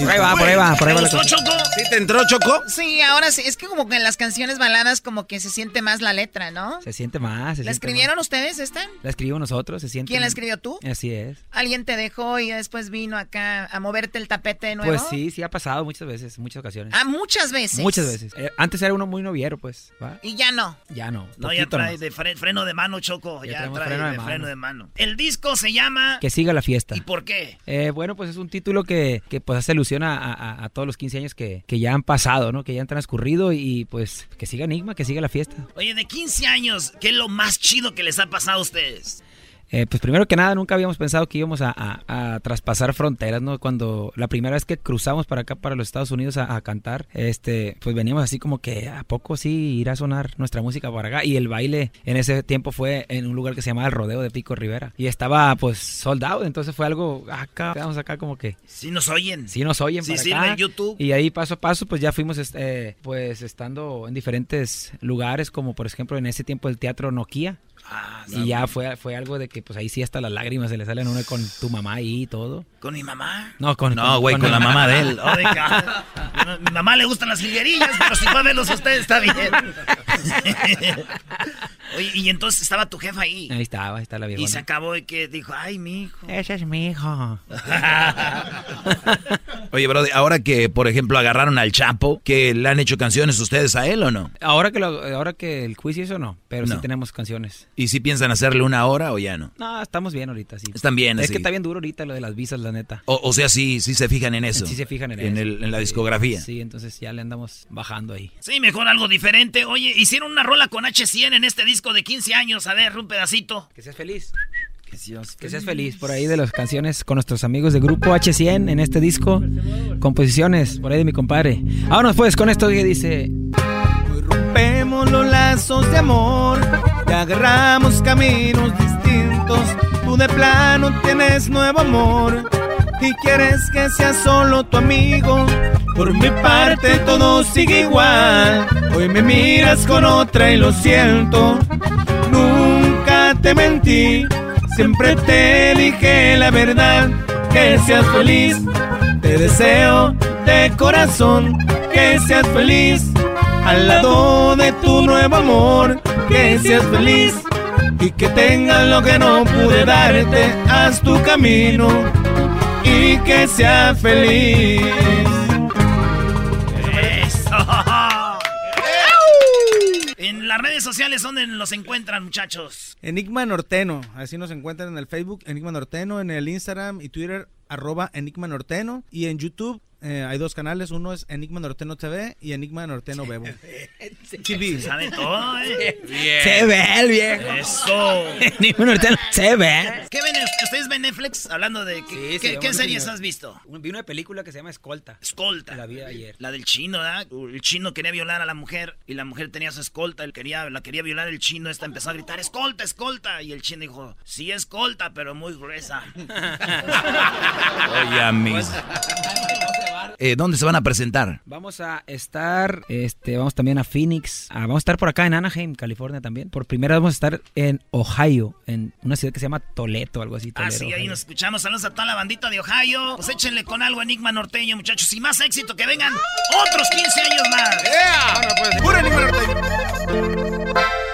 Por ahí va, por ahí va, por ahí va la cosa. ¿Sí te entró, Choco? Sí, ahora sí. Es que como que en las canciones baladas como que se siente más la letra, ¿no? Se siente más. ¿La escribieron ustedes esta? La escribimos nosotros, se siente. ¿Quién la escribió tú? Así es. ¿Alguien te dejó y después vino acá a moverte el tapete de nuevo? Pues sí, sí ha pasado muchas veces, muchas ocasiones. Ah, muchas veces. Muchas veces. Eh, antes era uno muy noviero, pues. Y ya no. Ya no. No, ya trae de freno de mano, Choco. Ya, trae freno de, freno de mano. El disco se llama... Que siga la fiesta. ¿Y por qué? Eh, bueno, pues es un título que, que pues hace alusión a, a, todos los 15 años que, que ya han pasado, ¿no? Que ya han transcurrido y pues que siga Enigma, que siga la fiesta. Oye, de 15 años, ¿qué es lo más chido que les ha pasado a ustedes? Eh, pues primero que nada, nunca habíamos pensado que íbamos a, traspasar fronteras, ¿no? Cuando la primera vez que cruzamos para acá, para los Estados Unidos a, cantar, este, pues veníamos así como que a poco sí irá a sonar nuestra música para acá. Y el baile en ese tiempo fue en un lugar que se llamaba el Rodeo de Pico Rivera. Y estaba pues soldado, entonces fue algo acá, quedamos acá como que... Sí nos oyen. Sí nos oyen. Sí sirve en YouTube. Y ahí paso a paso pues ya fuimos este, pues estando en diferentes lugares, como por ejemplo en ese tiempo el Teatro Nokia. Ah, y ya fue, fue algo de que pues ahí sí hasta las lágrimas se le salen a uno con tu mamá ahí y todo. ¿Con mi mamá? No, con No, güey, con, la mamá de él. Oh, mi mamá le gustan las jilguerillas, pero si va a verlos ustedes está bien. Oye, y entonces estaba tu jefa ahí. Ahí estaba, ahí está la vieja. Y se acabó y que dijo, ay, mi hijo. Ese es mi hijo. Oye, bro, ahora que, por ejemplo, agarraron al Chapo, ¿que le han hecho canciones ustedes a él o no? Ahora que, lo, ahora que el juicio eso no, pero sí tenemos canciones. ¿Y si piensan hacerle una hora o ya no? No, estamos bien ahorita, sí. Están bien, Es que está bien duro ahorita lo de las visas, la neta. O, sea, sí, sí se fijan en eso. Sí se fijan en, en eso. en la discografía. Sí, entonces ya le andamos bajando ahí. Sí, mejor algo diferente. Oye, hicieron una rola con H100 en este disco de 15 años. A ver, un pedacito. Que seas feliz. Que seas, que seas feliz. Por ahí de las canciones con nuestros amigos de grupo H100 en este disco. Composiciones, por ahí de mi compadre. Vámonos pues con esto que dice... Hoy rompemos los lazos de amor agarramos caminos distintos. Tú de plano tienes nuevo amor y quieres que sea solo tu amigo. Por mi parte todo sigue igual. Hoy me miras con otra y lo siento. Nunca te mentí, siempre te dije la verdad. Que seas feliz, te deseo de corazón. Que seas feliz al lado de tu nuevo amor. Que seas feliz y que tengas lo que no pude darte. Haz tu camino y que sea feliz. Eso. las redes sociales, ¿dónde los encuentran, muchachos? Enigma Norteno, así nos encuentran en el Facebook, Enigma Norteno, en el Instagram y Twitter, arroba Enigma Norteno, y en YouTube eh, hay dos canales, uno es Enigma Norteno TV y Enigma Norteno Bebo. TV. Sabe todo, ¿eh? Bien. Se ve el viejo. Eso. Enigma Norteno se ve. ¿Qué ven? ¿Ustedes ven Netflix? Hablando de... ¿Qué, ¿qué, ¿qué series has visto? Vi una película que se llama Escolta. Escolta. La vi ayer. La del chino, ¿verdad? El chino quería violar a la mujer y la mujer tenía su escolta. Él quería, la quería violar el chino. Esta empezó a gritar, escolta, escolta. Y el chino dijo, sí, escolta, pero muy gruesa. Oye, mis... Eh, ¿Dónde se van a presentar? Vamos a estar, este, vamos también a Phoenix, ah, vamos a estar por acá en Anaheim, California también. Por primera vez vamos a estar en Ohio, en una ciudad que se llama Toledo, algo así. ah, sí, ahí nos escuchamos. Saludos a toda la bandita de Ohio. Pues échenle con algo Enigma Norteño, muchachos. Y más éxito, que vengan otros 15 años más. Yeah. Pues, ¡Pura Enigma Norteño!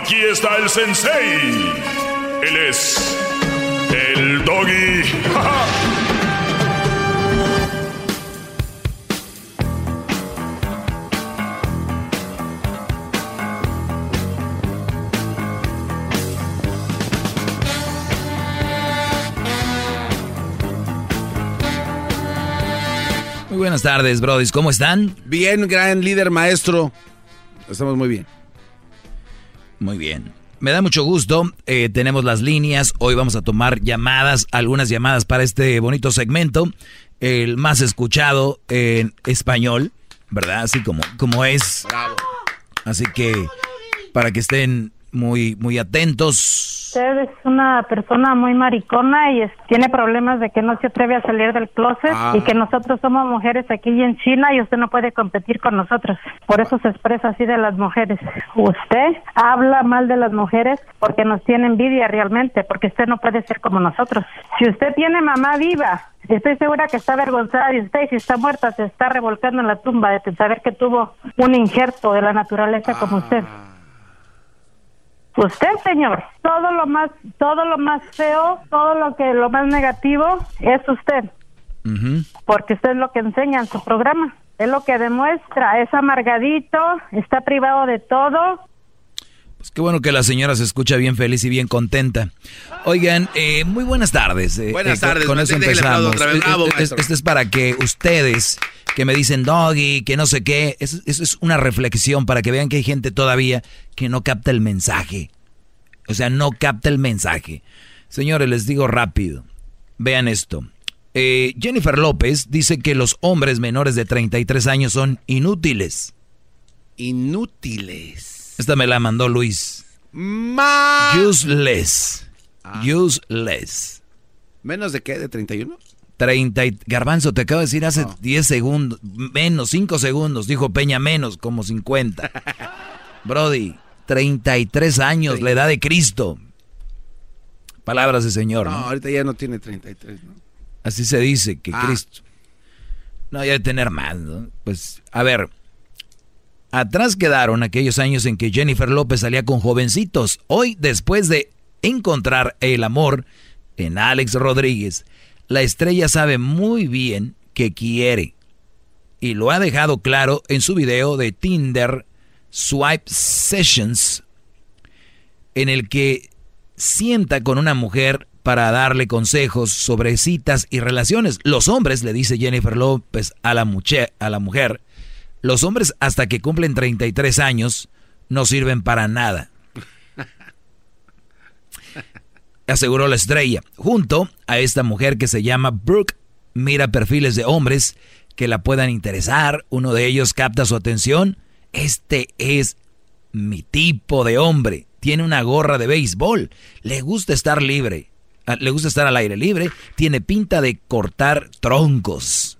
Aquí está el sensei. Él es el doggy. Muy buenas tardes, brodis. ¿Cómo están? Bien, gran líder maestro. Estamos muy bien. Muy bien. Me da mucho gusto. Eh, tenemos las líneas. Hoy vamos a tomar llamadas, algunas llamadas para este bonito segmento. El más escuchado en español, ¿verdad? Así como, como es. Bravo. Así que para que estén muy, muy atentos. Usted es una persona muy maricona y es- tiene problemas de que no se atreve a salir del closet Ah. y que nosotros somos mujeres aquí en China y usted no puede competir con nosotros. Por eso se expresa así de las mujeres. Usted habla mal de las mujeres porque nos tiene envidia realmente, porque usted no puede ser como nosotros. Si usted tiene mamá viva, estoy segura que está avergonzada de usted y si está muerta se está revolcando en la tumba de saber que tuvo un injerto de la naturaleza como usted. Usted, señor, todo lo más, todo lo más feo, todo lo que, lo más negativo es usted, porque usted es lo que enseña en su programa, es lo que demuestra, es amargadito, está privado de todo. Pues qué bueno que la señora se escucha bien feliz y bien contenta. Oigan, eh, muy buenas tardes. eh, Buenas eh, con- tardes, Con, eso déjale aplaudo empezamos. otra vez. Bravo, maestro. Este es para que ustedes que me dicen doggy, que no sé qué, eso, eso es una reflexión para que vean que hay gente todavía que no capta el mensaje. O sea, no capta el mensaje. Señores, les digo rápido. Vean esto. Eh, Jennifer López dice que los hombres menores de 33 años son inútiles. Inútiles. Esta me la mandó Luis. Ma- Useless. Useless. ¿Menos de qué? ¿De 31? 30 y- Garbanzo, te acabo de decir hace 10 segundos, menos, 5 segundos, dijo Peña menos, como 50. Brody, 33 años, la edad de Cristo. Palabras de Señor, No, ¿no? ahorita ya no tiene 33, ¿no? Así se dice, que Ah. Cristo. No, ya de tener más, ¿no? Pues, a ver. Atrás quedaron aquellos años en que Jennifer López salía con jovencitos. Hoy, después de encontrar el amor en Alex Rodríguez, la estrella sabe muy bien que quiere. Y lo ha dejado claro en su video de Tinder Swipe Sessions, en el que sienta con una mujer para darle consejos sobre citas y relaciones. Los hombres, le dice Jennifer López a la, a la mujer, los hombres hasta que cumplen 33 años no sirven para nada. Aseguró la estrella. Junto a esta mujer que se llama Brooke, mira perfiles de hombres que la puedan interesar. Uno de ellos capta su atención. Este es mi tipo de hombre. Tiene una gorra de béisbol. Le gusta estar libre. Ah, Le gusta estar al aire libre. Tiene pinta de cortar troncos.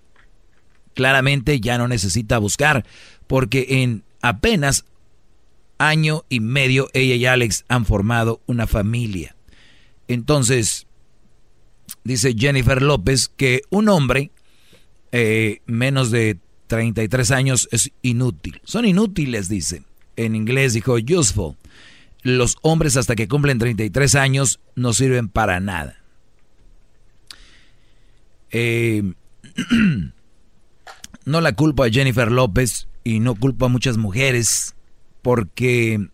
Claramente ya no necesita buscar porque en apenas año y medio ella y Alex han formado una familia. Entonces, dice Jennifer López que un hombre eh, menos de 33 años es inútil. Son inútiles, dice. En inglés dijo useful. Los hombres hasta que cumplen 33 años no sirven para nada. Eh, no la culpo a Jennifer López y no culpo a muchas mujeres porque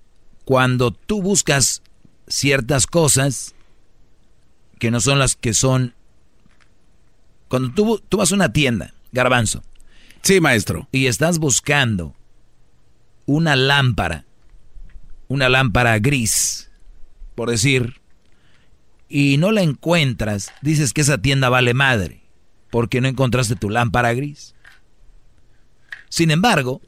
cuando tú buscas ciertas cosas que no son las que son... Cuando tú, tú vas a una tienda, garbanzo. Sí, maestro. Y estás buscando una lámpara, una lámpara gris, por decir, y no la encuentras, dices que esa tienda vale madre, porque no encontraste tu lámpara gris. Sin embargo,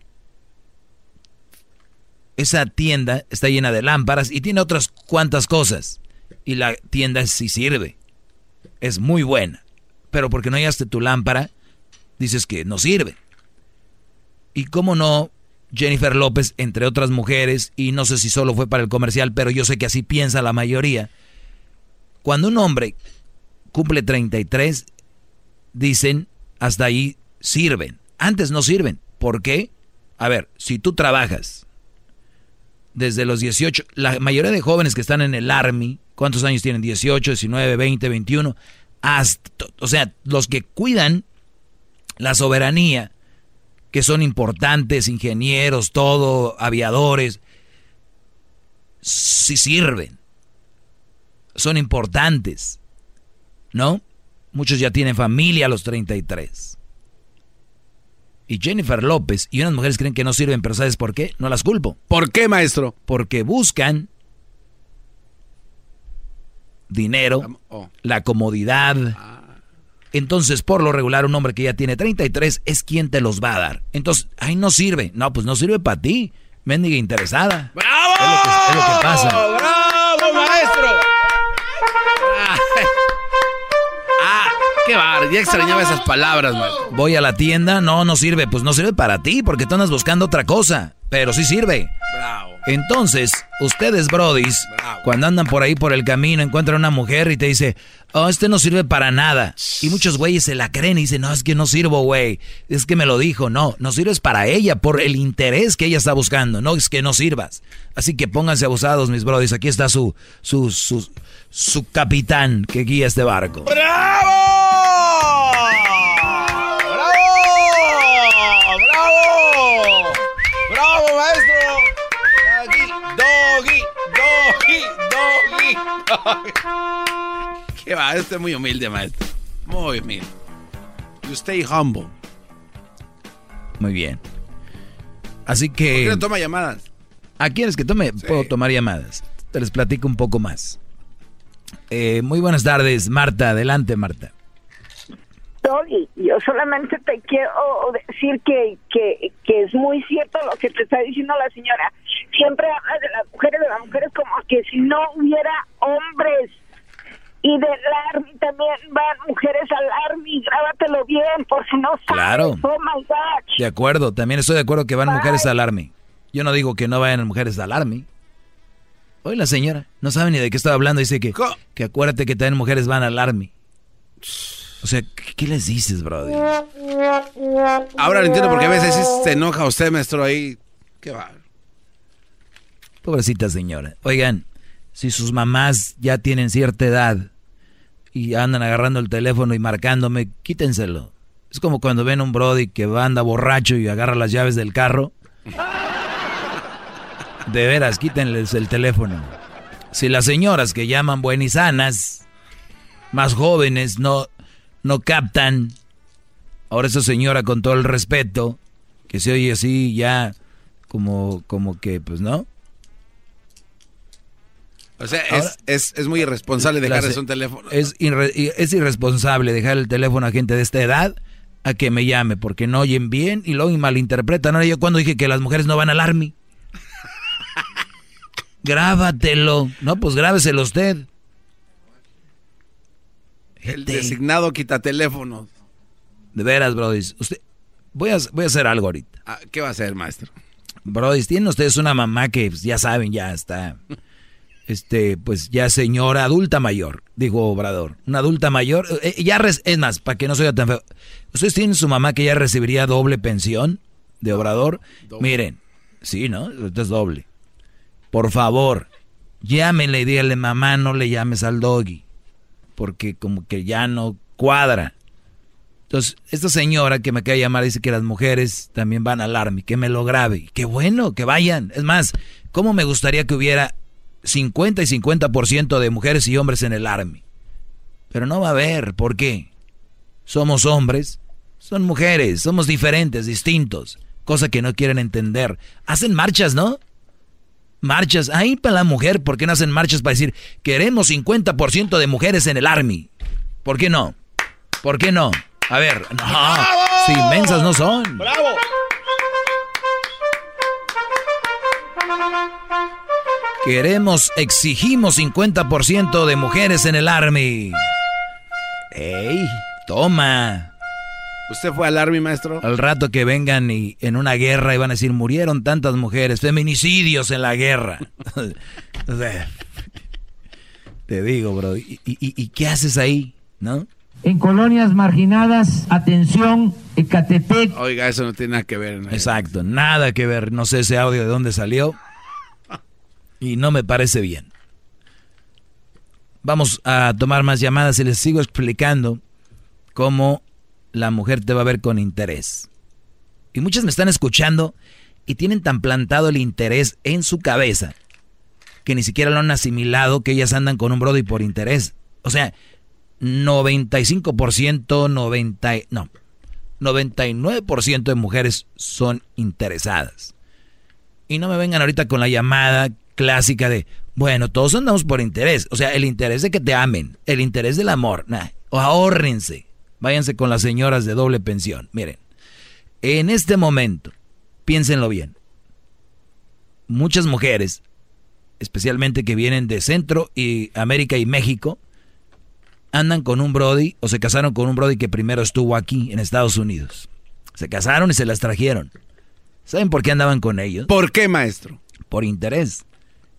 esa tienda está llena de lámparas y tiene otras cuantas cosas. Y la tienda sí sirve. Es muy buena. Pero porque no hallaste tu lámpara, dices que no sirve. Y cómo no, Jennifer López, entre otras mujeres, y no sé si solo fue para el comercial, pero yo sé que así piensa la mayoría. Cuando un hombre cumple 33, dicen, hasta ahí sirven. Antes no sirven. ¿Por qué? A ver, si tú trabajas desde los 18, la mayoría de jóvenes que están en el Army, ¿cuántos años tienen? 18, 19, 20, 21, hasta, o sea, los que cuidan la soberanía, que son importantes, ingenieros, todo, aviadores, sí sirven, son importantes, ¿no? Muchos ya tienen familia a los 33 y Jennifer López y unas mujeres creen que no sirven, pero ¿sabes por qué? No las culpo. ¿Por qué, maestro? Porque buscan dinero, oh. la comodidad. Ah. Entonces, por lo regular, un hombre que ya tiene 33 es quien te los va a dar. Entonces, ay, no sirve. No, pues no sirve para ti. Mendiga interesada. ¡Bravo! Es lo que, pasa. ¡Bravo, maestro! Qué bar, ya extrañaba esas palabras, man. Voy a la tienda, no, no sirve. Pues no sirve para ti, porque tú andas buscando otra cosa. Pero sí sirve. Bravo. Entonces, ustedes, brodis, cuando andan por ahí por el camino, encuentran una mujer y te dice, oh, este no sirve para nada. Y muchos güeyes se la creen y dicen, no, es que no sirvo, güey. Es que me lo dijo. No, no sirves para ella, por el interés que ella está buscando. No es que no sirvas. Así que pónganse abusados, mis brodis. Aquí está su, su, su, su capitán que guía este barco. ¡Bravo! ¿Qué va? Este es muy humilde, maestro. Muy humilde. You stay humble. Muy bien. Así que. ¿Por toma llamadas? ¿A quieres que tome? Puedo tomar llamadas. Te les platico un poco más. Eh, muy buenas tardes, Marta. Adelante, Marta. Doggy, yo solamente te quiero decir que, que, que es muy cierto lo que te está diciendo la señora. Siempre habla de las mujeres, de las mujeres como que si no hubiera hombres. Y del Army también van mujeres al Army, grábatelo bien, por si no sabes. Claro. Oh my God. De acuerdo, también estoy de acuerdo que van mujeres al Army. Yo no digo que no vayan mujeres al Army. Hoy la señora no sabe ni de qué estaba hablando, dice que, que acuérdate que también mujeres van al Army. O sea, ¿qué, les dices, brother? Ahora lo entiendo porque a veces se enoja usted, maestro, ahí. ¿Qué va? Pobrecita señora. Oigan, si sus mamás ya tienen cierta edad y andan agarrando el teléfono y marcándome, quítenselo. Es como cuando ven un Brody que anda borracho y agarra las llaves del carro. De veras, quítenles el teléfono. Si las señoras que llaman buenas y sanas, más jóvenes, no, no captan. Ahora esa señora, con todo el respeto, que se oye así ya como, como que, pues no. O sea, es, es, muy irresponsable dejarles un teléfono. Es, es irresponsable dejar el teléfono a gente de esta edad a que me llame, porque no oyen bien y luego malinterpretan. Ahora yo cuando dije que las mujeres no van al army. Grábatelo. No, pues grábeselo usted. El designado quita teléfonos. De veras, Brody. Usted, voy a, voy a hacer algo ahorita. Ah, ¿Qué va a hacer, maestro? Brody, tienen ustedes una mamá que pues, ya saben, ya está. Este, pues ya señora adulta mayor, dijo Obrador. Una adulta mayor, eh, eh, ya es más, para que no sea tan feo. ¿Ustedes tienen su mamá que ya recibiría doble pensión de Obrador? Miren, sí, ¿no? Esto es doble. Por favor, llámenle y díganle, mamá, no le llames al doggy. Porque como que ya no cuadra. Entonces, esta señora que me acaba de llamar dice que las mujeres también van al Army, que me lo grabe. Qué bueno, que vayan. Es más, ¿cómo me gustaría que hubiera 50 y 50% de mujeres y hombres en el Army? Pero no va a haber, ¿por qué? Somos hombres, son mujeres, somos diferentes, distintos, cosa que no quieren entender. Hacen marchas, ¿no? Marchas, ahí para la mujer, ¿por qué no hacen marchas para decir, queremos 50% de mujeres en el Army? ¿Por qué no? ¿Por qué no? A ver, no, si inmensas no son. ¡Bravo! Queremos, exigimos 50% de mujeres en el Army. ¡Ey! Toma. ¿Usted fue al Army, maestro? Al rato que vengan y en una guerra y van a decir, murieron tantas mujeres, feminicidios en la guerra. te digo, bro, ¿y, y qué haces ahí? ¿No? en colonias marginadas, atención, Ecatepec. Oiga, eso no tiene nada que ver. Exacto, nada que ver. No sé ese audio de dónde salió. Y no me parece bien. Vamos a tomar más llamadas y les sigo explicando cómo la mujer te va a ver con interés. Y muchas me están escuchando y tienen tan plantado el interés en su cabeza que ni siquiera lo han asimilado que ellas andan con un brody por interés. O sea, 95%, 90, no, 99% de mujeres son interesadas. Y no me vengan ahorita con la llamada clásica de, bueno, todos andamos por interés. O sea, el interés de que te amen, el interés del amor. o ahórrense. Váyanse con las señoras de doble pensión. Miren, en este momento, piénsenlo bien. Muchas mujeres, especialmente que vienen de Centro y América y México, andan con un Brody o se casaron con un Brody que primero estuvo aquí en Estados Unidos. Se casaron y se las trajeron. ¿Saben por qué andaban con ellos? ¿Por qué, maestro? Por interés.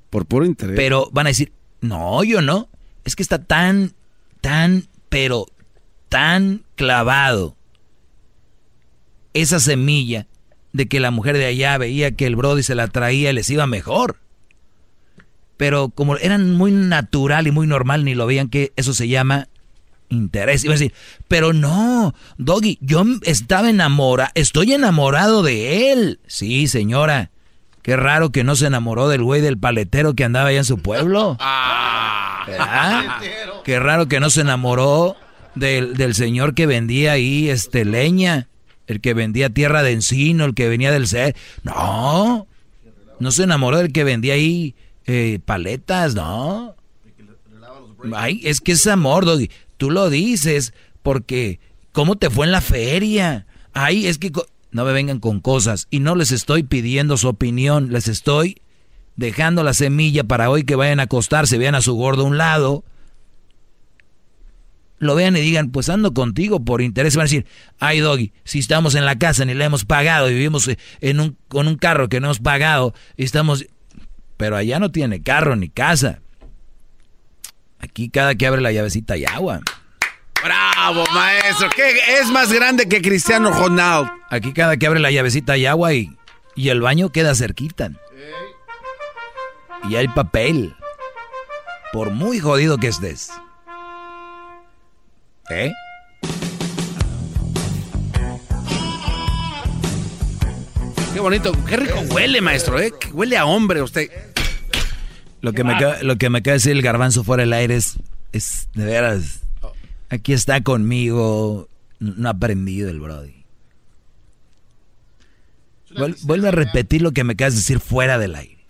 Por puro interés. Pero van a decir, no, yo no. Es que está tan, tan, pero tan clavado esa semilla de que la mujer de allá veía que el Brody se la traía y les iba mejor pero como eran muy natural y muy normal, ni lo veían que eso se llama interés. Iba a decir, pero no, Doggy, yo estaba enamorado, estoy enamorado de él. Sí, señora, qué raro que no se enamoró del güey del paletero que andaba allá en su pueblo. Ah, qué raro que no se enamoró del, del señor que vendía ahí este leña, el que vendía tierra de encino, el que venía del ser. No, no se enamoró del que vendía ahí eh, paletas, ¿no? Ay, es que es amor. Tú lo dices porque ¿cómo te fue en la feria? Ay, es que no me vengan con cosas y no les estoy pidiendo su opinión, les estoy dejando la semilla para hoy que vayan a acostarse, vean a su gordo a un lado, lo vean y digan, pues ando contigo por interés. Van a decir, ay Doggy, si estamos en la casa ni le hemos pagado y vivimos eh, en un, con un carro que no hemos pagado y estamos pero allá no tiene carro ni casa. Aquí cada que abre la llavecita hay agua. ¡Bravo, maestro! ¿Qué es más grande que Cristiano Ronaldo? Aquí cada que abre la llavecita hay agua y, y el baño queda cerquita. Y hay papel. Por muy jodido que estés. ¿Eh? Qué bonito, qué rico huele, maestro, ¿eh? Huele a hombre usted. Lo que, me acaba, lo que me acaba de decir el garbanzo fuera del aire es, es de veras. Aquí está conmigo. No ha aprendido el Brody. vuelve a repetir lo que me acabas de decir fuera del aire.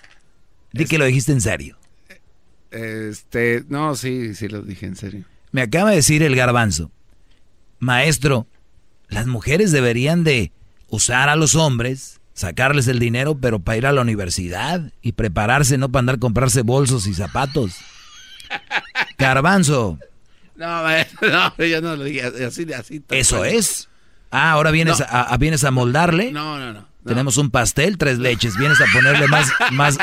Di que lo dijiste en serio. Este, no, sí, sí lo dije en serio. Me acaba de decir el garbanzo. Maestro, las mujeres deberían de usar a los hombres sacarles el dinero, pero para ir a la universidad y prepararse, no para andar a comprarse bolsos y zapatos. Garbanzo. No, no, yo no lo dije así. así Eso es. Ah, ahora vienes, a, vienes a moldarle. No, no, no. Tenemos un pastel, tres leches. Vienes a ponerle más, más,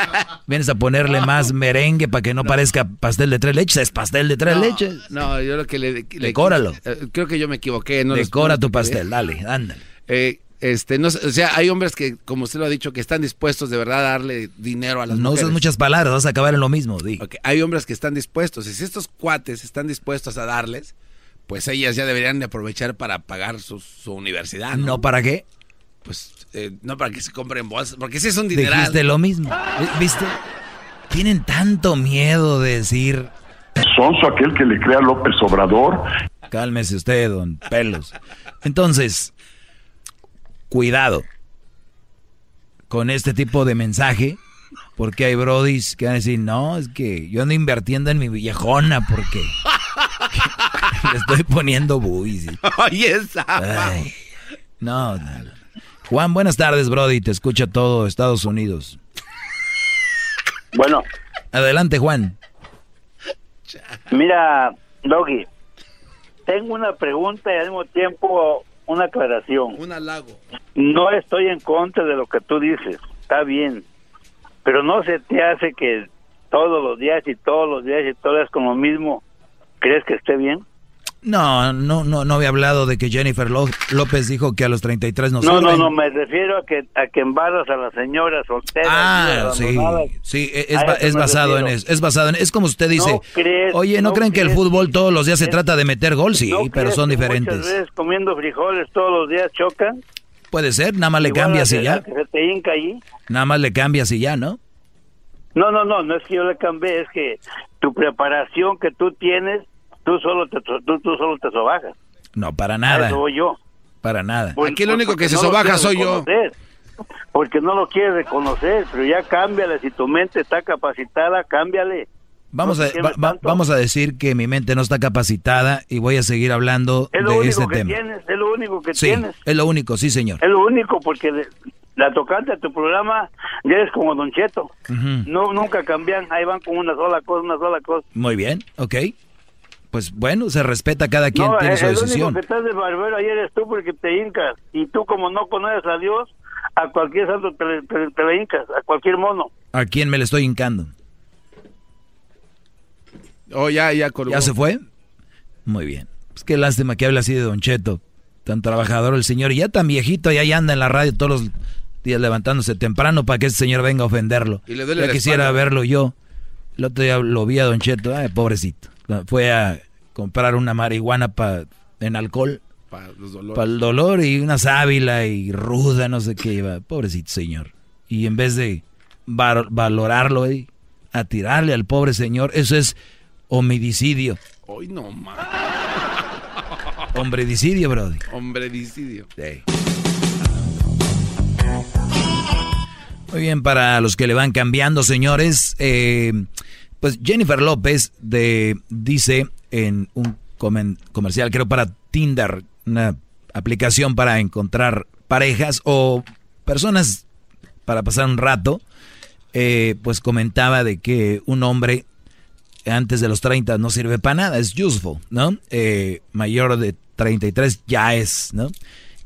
vienes a ponerle más merengue para que no, parezca pastel de tres leches. Es pastel de tres leches. No, yo lo que le... le Decóralo. eh, creo que yo me equivoqué. No Decora tu pastel, dale, ándale. Eh, este, no, o sea, hay hombres que, como usted lo ha dicho, que están dispuestos de verdad a darle dinero a las No mujeres. usas muchas palabras, vas a acabar en lo mismo. Di. Ok, Hay hombres que están dispuestos. Y si estos cuates están dispuestos a darles, pues ellas ya deberían de aprovechar para pagar su, su universidad. ¿no? ¿No para qué? Pues eh, no para que se compren bolsas, porque si es un dineral. Dijiste lo mismo. ¿Viste? Tienen tanto miedo de decir. Sonso aquel que le crea a López Obrador. Cálmese usted, don Pelos. Entonces, cuidado con este tipo de mensaje, porque hay brodis que van a decir, no, es que yo ando invirtiendo en mi viejona porque le estoy poniendo buis. Oye, esa. No, no. Juan, buenas tardes, Brody. Te escucha todo Estados Unidos. Bueno. Adelante, Juan. Mira, Doggy, tengo una pregunta y al mismo tiempo una aclaración. Un halago. No estoy en contra de lo que tú dices, está bien, pero no se te hace que todos los días y todos los días y todas con lo mismo, ¿crees que esté bien? No, no, no, no había hablado de que Jennifer Lo- López dijo que a los 33 no No, no, no, me refiero a que a que embarras a las señoras solteras. Ah, sí, sí, e, es, es basado en refiero. eso, es basado en es como usted dice, No crees- oye, ¿no, no creen que el fútbol todos los días se trata de meter gol? Sí, ¿No pero son que Muchas diferentes. veces comiendo frijoles todos los días chocan. Puede ser, nada más le Igual cambias y ya, que se te hinca ahí. nada más le cambias y ya, ¿no? No, no, no, no es que yo le cambié, es que tu preparación que tú tienes, tú solo te, tú, tú solo te sobajas. No, para nada, eso voy yo. para nada. Por- Aquí lo único porque que se no lo sobaja soy yo. Porque no lo quieres reconocer, pero ya cámbiale, si tu mente está capacitada, cámbiale. Vamos No a, va- va- vamos a decir que mi mente no está capacitada y voy a seguir hablando Es lo de único este que tema. tienes, es lo único que Sí, tienes. es lo único, sí, señor. Es lo único, porque de- la tocante a tu programa ya eres como Don Cheto. No, nunca cambian, ahí van con una sola cosa, una sola cosa. Muy bien, ok. Pues bueno, se respeta cada quien no, tiene el, su el único decisión. que estás de barbero ahí eres tú porque te hincas. Y tú como no conoces a Dios, a cualquier santo te, le- te, te le hincas, a cualquier mono. ¿A quién me le estoy hincando? Oh, ya, ya colgó. ¿Ya se fue? Muy bien. Pues qué lástima que hable así de Don Cheto. Tan trabajador el señor. Y ya tan viejito, ya, ya anda en la radio todos los días levantándose temprano para que ese señor venga a ofenderlo. Y le duele ya quisiera espalda. verlo yo. El otro día lo vi a Don Cheto. Ay, pobrecito. Fue a comprar una marihuana pa, en alcohol Para los dolores. para el dolor y una sábila y ruda, no sé qué iba. Pobrecito señor. Y en vez de val- valorarlo, eh, a tirarle al pobre señor, eso es homicidio. Hoy no más. Hombre-dicidio, brody. Hombre-dicidio. Muy bien, para los que le van cambiando, señores, eh, pues Jennifer López de, dice en un comercial, creo para Tinder, una aplicación para encontrar parejas o personas para pasar un rato, eh, pues comentaba de que un hombre antes de los 30 no sirve para nada, es useful, ¿no? Eh, mayor de 33 ya es, ¿no?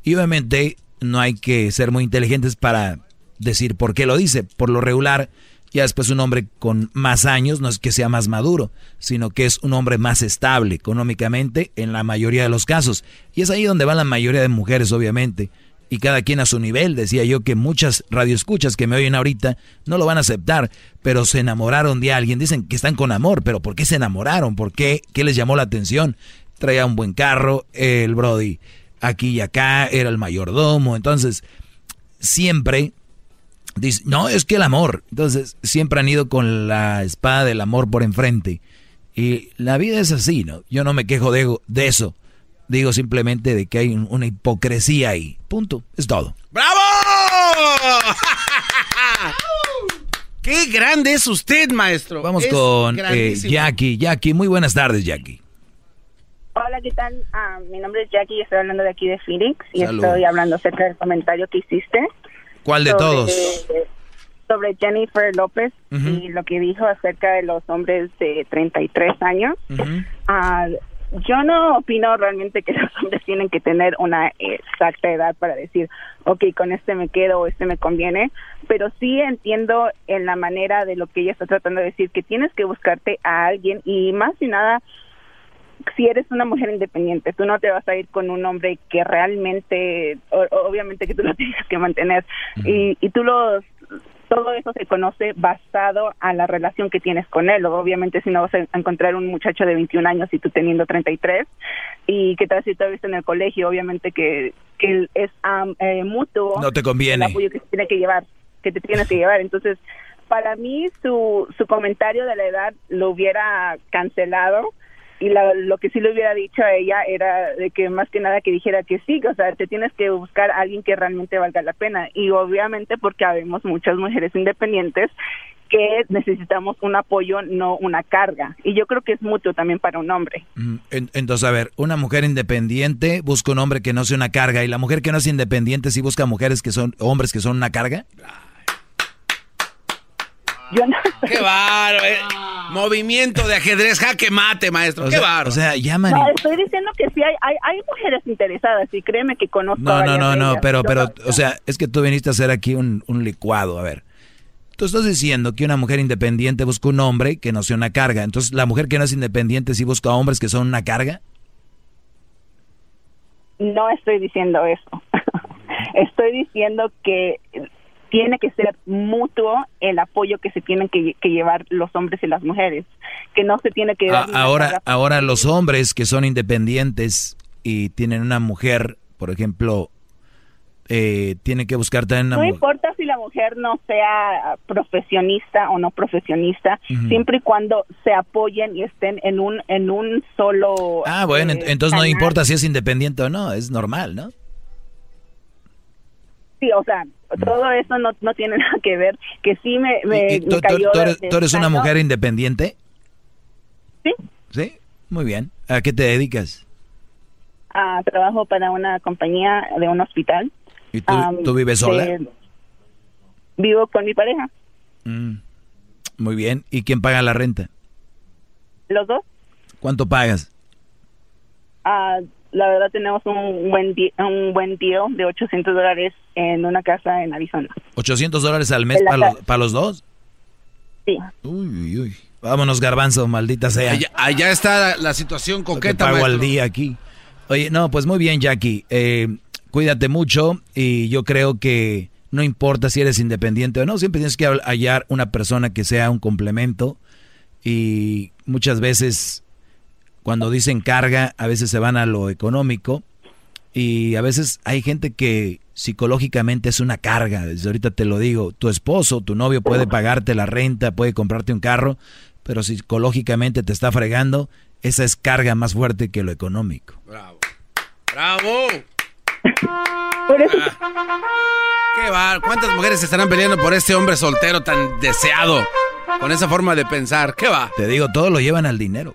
Y obviamente no hay que ser muy inteligentes para decir por qué lo dice. Por lo regular, ya después un hombre con más años no es que sea más maduro, sino que es un hombre más estable económicamente en la mayoría de los casos. Y es ahí donde van la mayoría de mujeres, obviamente. Y cada quien a su nivel, decía yo que muchas radioescuchas que me oyen ahorita no lo van a aceptar, pero se enamoraron de alguien. Dicen que están con amor, pero ¿por qué se enamoraron? ¿Por qué? ¿Qué les llamó la atención? Traía un buen carro, el Brody aquí y acá, era el mayordomo. Entonces, siempre dice, no, es que el amor. Entonces, siempre han ido con la espada del amor por enfrente. Y la vida es así, ¿no? Yo no me quejo de, de eso. Digo simplemente de que hay un- una hipocresía ahí. Punto. Es todo. ¡Bravo! ¡Qué grande es usted, maestro! Vamos Es con eh. Jackie. Jackie, muy buenas tardes, Jackie. Hola, ¿qué tal? Ah, mi nombre es Jackie y estoy hablando de aquí de Phoenix y estoy hablando acerca del comentario que hiciste. ¿Cuál de sobre- todos? Sobre Jennifer López y lo que dijo acerca de los hombres de 33 años. Ah, yo no opino realmente que los hombres tienen que tener una exacta edad para decir, ok, con este me quedo o este me conviene, pero sí entiendo en la manera de lo que ella está tratando de decir, que tienes que buscarte a alguien y más y nada, si eres una mujer independiente, tú no te vas a ir con un hombre que realmente, obviamente que tú lo tienes que mantener y, y tú los todo eso se conoce basado a la relación que tienes con él. Obviamente, si no vas a encontrar un muchacho de 21 años y tú teniendo 33, y que tal si todavía está en el colegio, obviamente que, que es eh, mutuo. No te conviene. El apoyo que tiene que llevar, que te tienes que llevar. Entonces, para mí, su, su comentario de la edad lo hubiera cancelado y lo que sí le hubiera dicho a ella era de que más que nada que dijera que sí, o sea, te tienes que buscar a alguien que realmente valga la pena y obviamente porque habemos muchas mujeres independientes que necesitamos un apoyo, no una carga. Y yo creo que es mutuo también para un hombre. Entonces, a ver, una mujer independiente busca un hombre que no sea una carga y la mujer que no es independiente sí busca mujeres que son hombres que son una carga. Yo no. Qué bárbaro. Eh. Movimiento de ajedrez, jaque mate, maestro. Qué bárbaro. O sea, llaman. No, estoy diciendo que sí hay, hay, hay, mujeres interesadas y créeme que conozco. No, no, no, no, pero, pero, o sea, es que tú viniste a hacer aquí un, un licuado. A ver. Tú estás diciendo que una mujer independiente busca un hombre que no sea una carga. Entonces, ¿la mujer que no es independiente sí busca hombres que son una carga? No estoy diciendo eso. estoy diciendo que tiene que ser mutuo el apoyo que se tienen que, llevar los hombres y las mujeres, que no se tiene que dar ahora, ahora los hombres que son independientes y tienen una mujer, por ejemplo, eh, tienen que buscar también una No importa si la mujer no sea profesionista o no profesionista, siempre y cuando se apoyen y estén en un en un solo. Ah, bueno, eh, entonces no importa si es independiente o no, es normal, ¿no? Sí, o sea, todo eso no, no tiene nada que ver, que sí me, me, tú, cayó tú, eres, una mujer independiente? Sí. ¿Sí? Muy bien. ¿A qué te dedicas? Ah, trabajo para una compañía de un hospital. ¿Y tú, vives sola? vivo con mi pareja. Mm, muy bien. ¿Y quién paga la renta? Los dos. ¿Cuánto pagas? Ah, la verdad tenemos un buen un buen deal de 800 dólares en una casa en Arizona. ¿800 dólares al mes para los, dos? Sí. Uy, uy, uy. Vámonos, garbanzo, maldita sea. Allá, está la, situación coqueta, pago al día aquí. Oye, no, pues muy bien, Jackie. Eh, cuídate mucho y yo creo que no importa si eres independiente o no, siempre tienes que hallar una persona que sea un complemento y muchas veces cuando dicen carga, a veces se van a lo económico y a veces hay gente que psicológicamente es una carga. Desde ahorita te lo digo, tu esposo, tu novio puede pagarte la renta, puede comprarte un carro, pero psicológicamente te está fregando, esa es carga más fuerte que lo económico. Bravo. Bravo. Ah. Qué bar. ¿Cuántas mujeres estarán peleando por este hombre soltero tan deseado? Con esa forma de pensar. ¿Qué va? Te digo, todo lo llevan al dinero.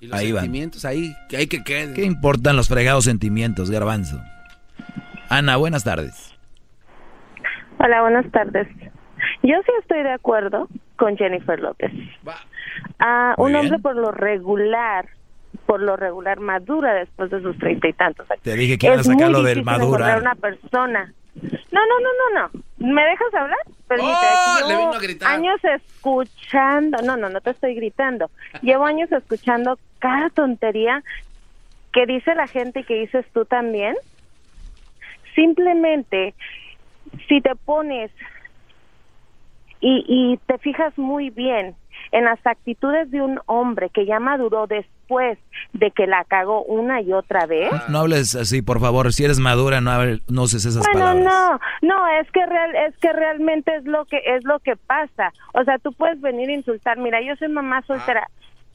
Y los sentimientos ahí, que hay que queden. ¿Qué importan los fregados sentimientos, garbanzo? Ana, buenas tardes. Hola, buenas tardes. Yo sí estoy de acuerdo con Jennifer López. Ah, un hombre por lo regular, por lo regular madura después de sus treinta y tantos años. Te dije que iba a sacarlo del madura. una persona. No, no, no, no, no. ¿Me dejas hablar? oh, le vino a gritar. años escuchando, no, no, no te estoy gritando. Llevo años escuchando cada tontería que dice la gente y que dices tú también. Simplemente, si te pones y, y te fijas muy bien en las actitudes de un hombre que ya maduró después de que la cagó una y otra vez. No hables así, por favor. Si eres madura, no, no uses esas palabras. No, no, es que real, es que realmente es lo que es lo que pasa. O sea, tú puedes venir a insultar. Mira, yo soy mamá soltera.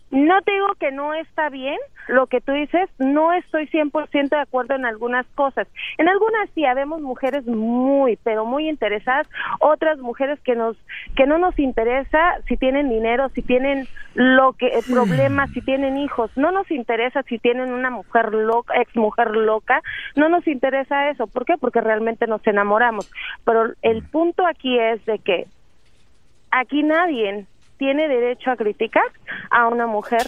No te digo que no está bien lo que tú dices, no estoy 100% de acuerdo en algunas cosas. En algunas sí habemos mujeres muy, pero muy interesadas, otras mujeres que nos que no nos interesa si tienen dinero, si tienen lo que el problema, si tienen hijos, no nos interesa si tienen una mujer loca, ex mujer loca, no nos interesa eso, ¿por qué? Porque realmente nos enamoramos. Pero el punto aquí es de que aquí nadie tiene derecho a criticar a una mujer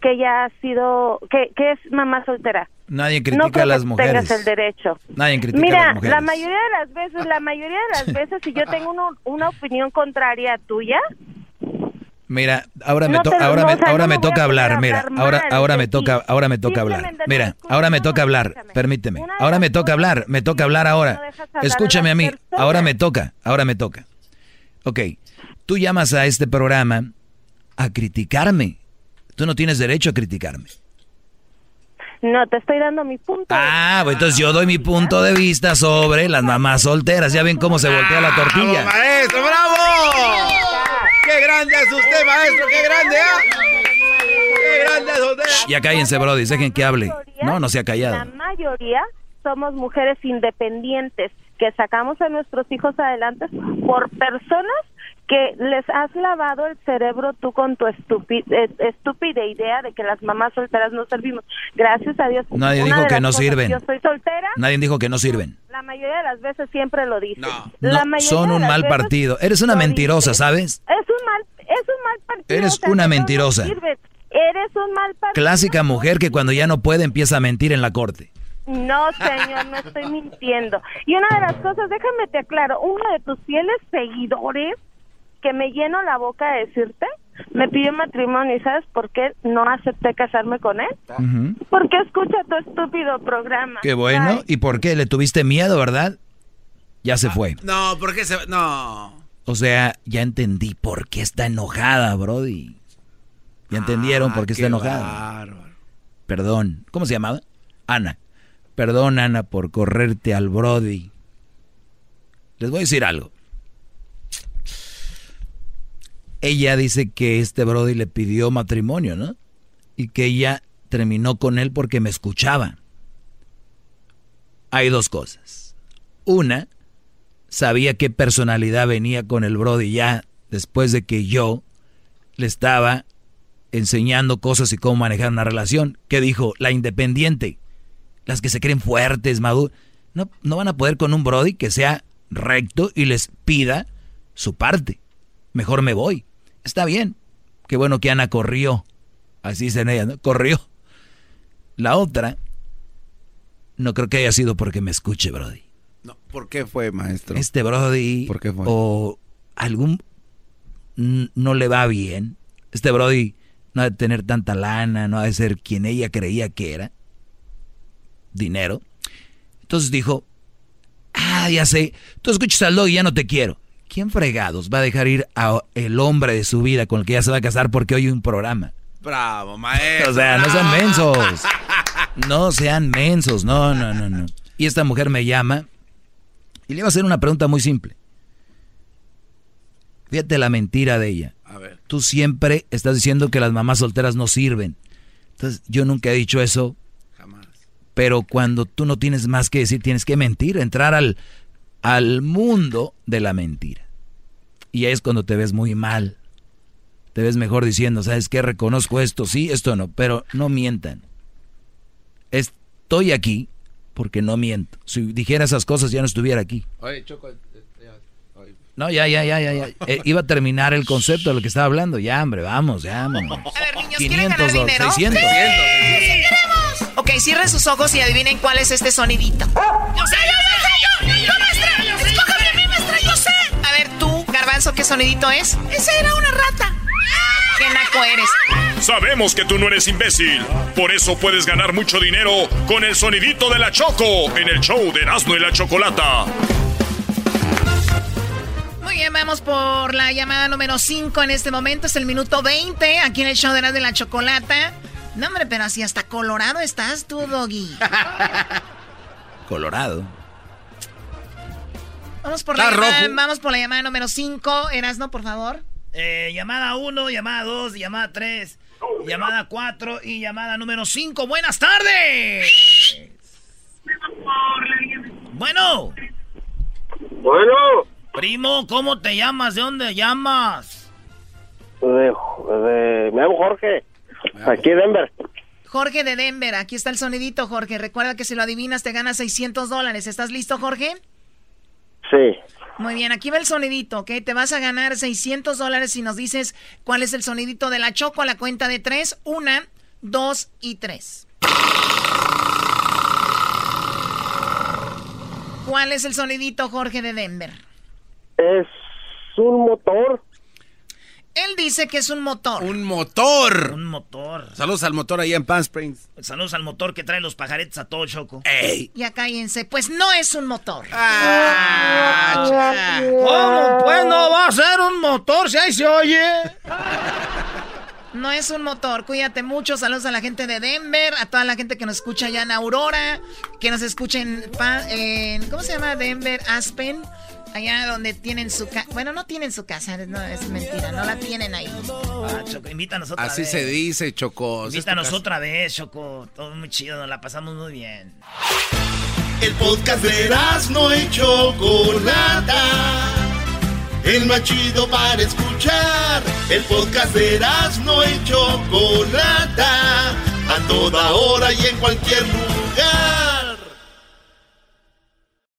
que ella ha sido, que, que es mamá soltera. Nadie No critica creo a las que mujeres. tengas el derecho. Nadie critica a Mira, las mujeres. la mayoría de las veces, la mayoría de las veces, si yo tengo uno- una opinión contraria a tuya, Mira, ahora me, No to- te lo- ahora no, me, o sea, ahora no me me voy a toca a hablar, mira, hablar ahora, mal ahora me toca, ahora me toca hablar. Mira, ahora me toca hablar, permíteme. Ahora me toca hablar, me toca hablar ahora. a Escúchame a mí, ahora me toca, ahora me toca. Ok, tú llamas a este programa a criticarme. Tú no tienes derecho a criticarme. no te estoy dando mi punto. Ah, pues entonces yo doy mi punto de vista sobre las mamás solteras. Ya ven cómo se voltea la tortilla. ¡Maestro, bravo! ¡Qué grande es usted, maestro! ¡Qué grande! ¿ah? ¡Qué grande es usted! Ya cállense, Brody, dejen que hable. No, no se ha La callado. mayoría somos mujeres independientes que sacamos a nuestros hijos adelante por personas que les has lavado el cerebro tú con tu eh, estúpida idea de que las mamás solteras no servimos. Gracias a Dios. Nadie una dijo que no sirven. Yo soy soltera. Nadie dijo que no sirven. La mayoría de las veces siempre lo dice. No, son un mal partido. Eres una mentirosa, ¿sabes? Es un mal, es un mal partido. Eres o sea, una no mentirosa. sirve. Eres un mal partido. Clásica mujer que cuando ya no puede empieza a mentir en la corte. No, señor, no estoy mintiendo. Y una de las cosas, déjame te aclaro, uno de tus fieles seguidores, que me lleno la boca de decirte, me pidió matrimonio y ¿sabes por qué no acepté casarme con él? Porque escucha tu estúpido programa. Qué bueno. ¿Y por qué? ¿Le tuviste miedo, verdad? Ya se fue. No, ¿por qué se.? No. O sea, ya entendí por qué está enojada, Brody. Ya entendieron por qué está qué enojada. Perdón. ¿Cómo se llamaba? Ana. Perdón, Ana, por correrte al Brody. Les voy a decir algo. Ella dice que este Brody le pidió matrimonio, ¿no? Y que ella terminó con él porque me escuchaba. Hay dos cosas. Una, sabía qué personalidad venía con el Brody ya después de que yo le estaba enseñando cosas y cómo manejar una relación. ¿Qué dijo? La independiente. Las que se creen fuertes, maduras. No, no van a poder con un Brody que sea recto y les pida su parte. Mejor me voy. Está bien. Qué bueno que Ana corrió. Así dicen ella, ¿no? Corrió. La otra, no creo que haya sido porque me escuche, Brody. No, ¿Por qué fue, maestro? Este Brody ¿Por qué fue? o algún no le va bien. Este Brody no ha de tener tanta lana, no ha de ser quien ella creía que era. Dinero. Entonces dijo, ah, ya sé, tú escuchas al dog y ya no te quiero. ¿Quién fregados va a dejar ir a el hombre de su vida con el que ya se va a casar porque oye un programa? Bravo, maestro. O sea, no sean mensos. No sean mensos, no, no, no, no. Y esta mujer me llama y le iba a hacer una pregunta muy simple. Fíjate la mentira de ella. A ver. Tú siempre estás diciendo que las mamás solteras no sirven. Entonces, yo nunca he dicho eso. Pero cuando tú no tienes más que decir, tienes que mentir, entrar al, al mundo de la mentira. Y ahí es cuando te ves muy mal. Te ves mejor diciendo, ¿sabes qué? Reconozco esto, sí, esto no, pero no mientan. Estoy aquí porque no miento. Si dijera esas cosas ya no estuviera aquí. Oye, Choco. eh, No, ya, ya, ya, ya, ya. Eh, iba a terminar el concepto de lo que estaba hablando. Ya, hombre, vamos, ya, vámonos. A ver, niños, 500, ¿quieren ganar dinero? 600. ¡Sí! ¡Sí queremos! Ok, cierren sus ojos y adivinen cuál es este sonidito. ¡Yo sé, yo sé, yo! ¡Yo, Garbanzo, ¿qué sonidito es? Esa era una rata. ¿Qué naco eres? Sabemos que tú no eres imbécil. Por eso puedes ganar mucho dinero con el sonidito de la Choco en el show de Erasmo y la Chocolata. Muy bien, vamos por la llamada número 5 en este momento. Es el minuto 20 aquí en el show de la, de la chocolata. No, hombre, pero así hasta colorado estás tú, Doggy. Colorado. Vamos por, la Está llamada, rojo. vamos por la llamada número 5. Erasno, por favor. Eh, llamada 1, llamada 2, llamada 3, llamada 4 y llamada número 5. Buenas tardes. Bueno. Bueno. Primo, ¿cómo te llamas? ¿De dónde llamas? De, de- me llamo Jorge. Aquí en Denver. Jorge de Denver, aquí está el sonidito, Jorge. Recuerda que si lo adivinas te ganas 600 dólares. ¿Estás listo, Jorge? Sí. Muy bien, aquí va el sonidito, ¿ok? Te vas a ganar 600 dólares si nos dices cuál es el sonidito de la Choco a la cuenta de tres. Una, 2 y 3. ¿Cuál es el sonidito, Jorge, de Denver? Es un motor. Él dice que es un motor. Un motor. Un motor. Saludos al motor ahí en Palm Springs. Saludos al motor que trae los pajaretes a todo choco. ¡Ey! Ya cállense, pues no es un motor. Ah, ¿Cómo? Pues no va a ser un motor si ahí se oye. No es un motor, cuídate mucho. Saludos a la gente de Denver, a toda la gente que nos escucha allá en Aurora, que nos escuchen en, ¿cómo se llama? Denver, Aspen. Allá donde tienen su casa. Bueno, no tienen su casa, no, es mentira, no la tienen ahí. Ah, Choco, invítanos otra Así vez. se dice, Choco. Invítanos otra vez, Choco. Todo muy chido, nos la pasamos muy bien. El podcast de no y Chocolata. El más chido para escuchar. El podcast de no y Chocolata. A toda hora y en cualquier lugar.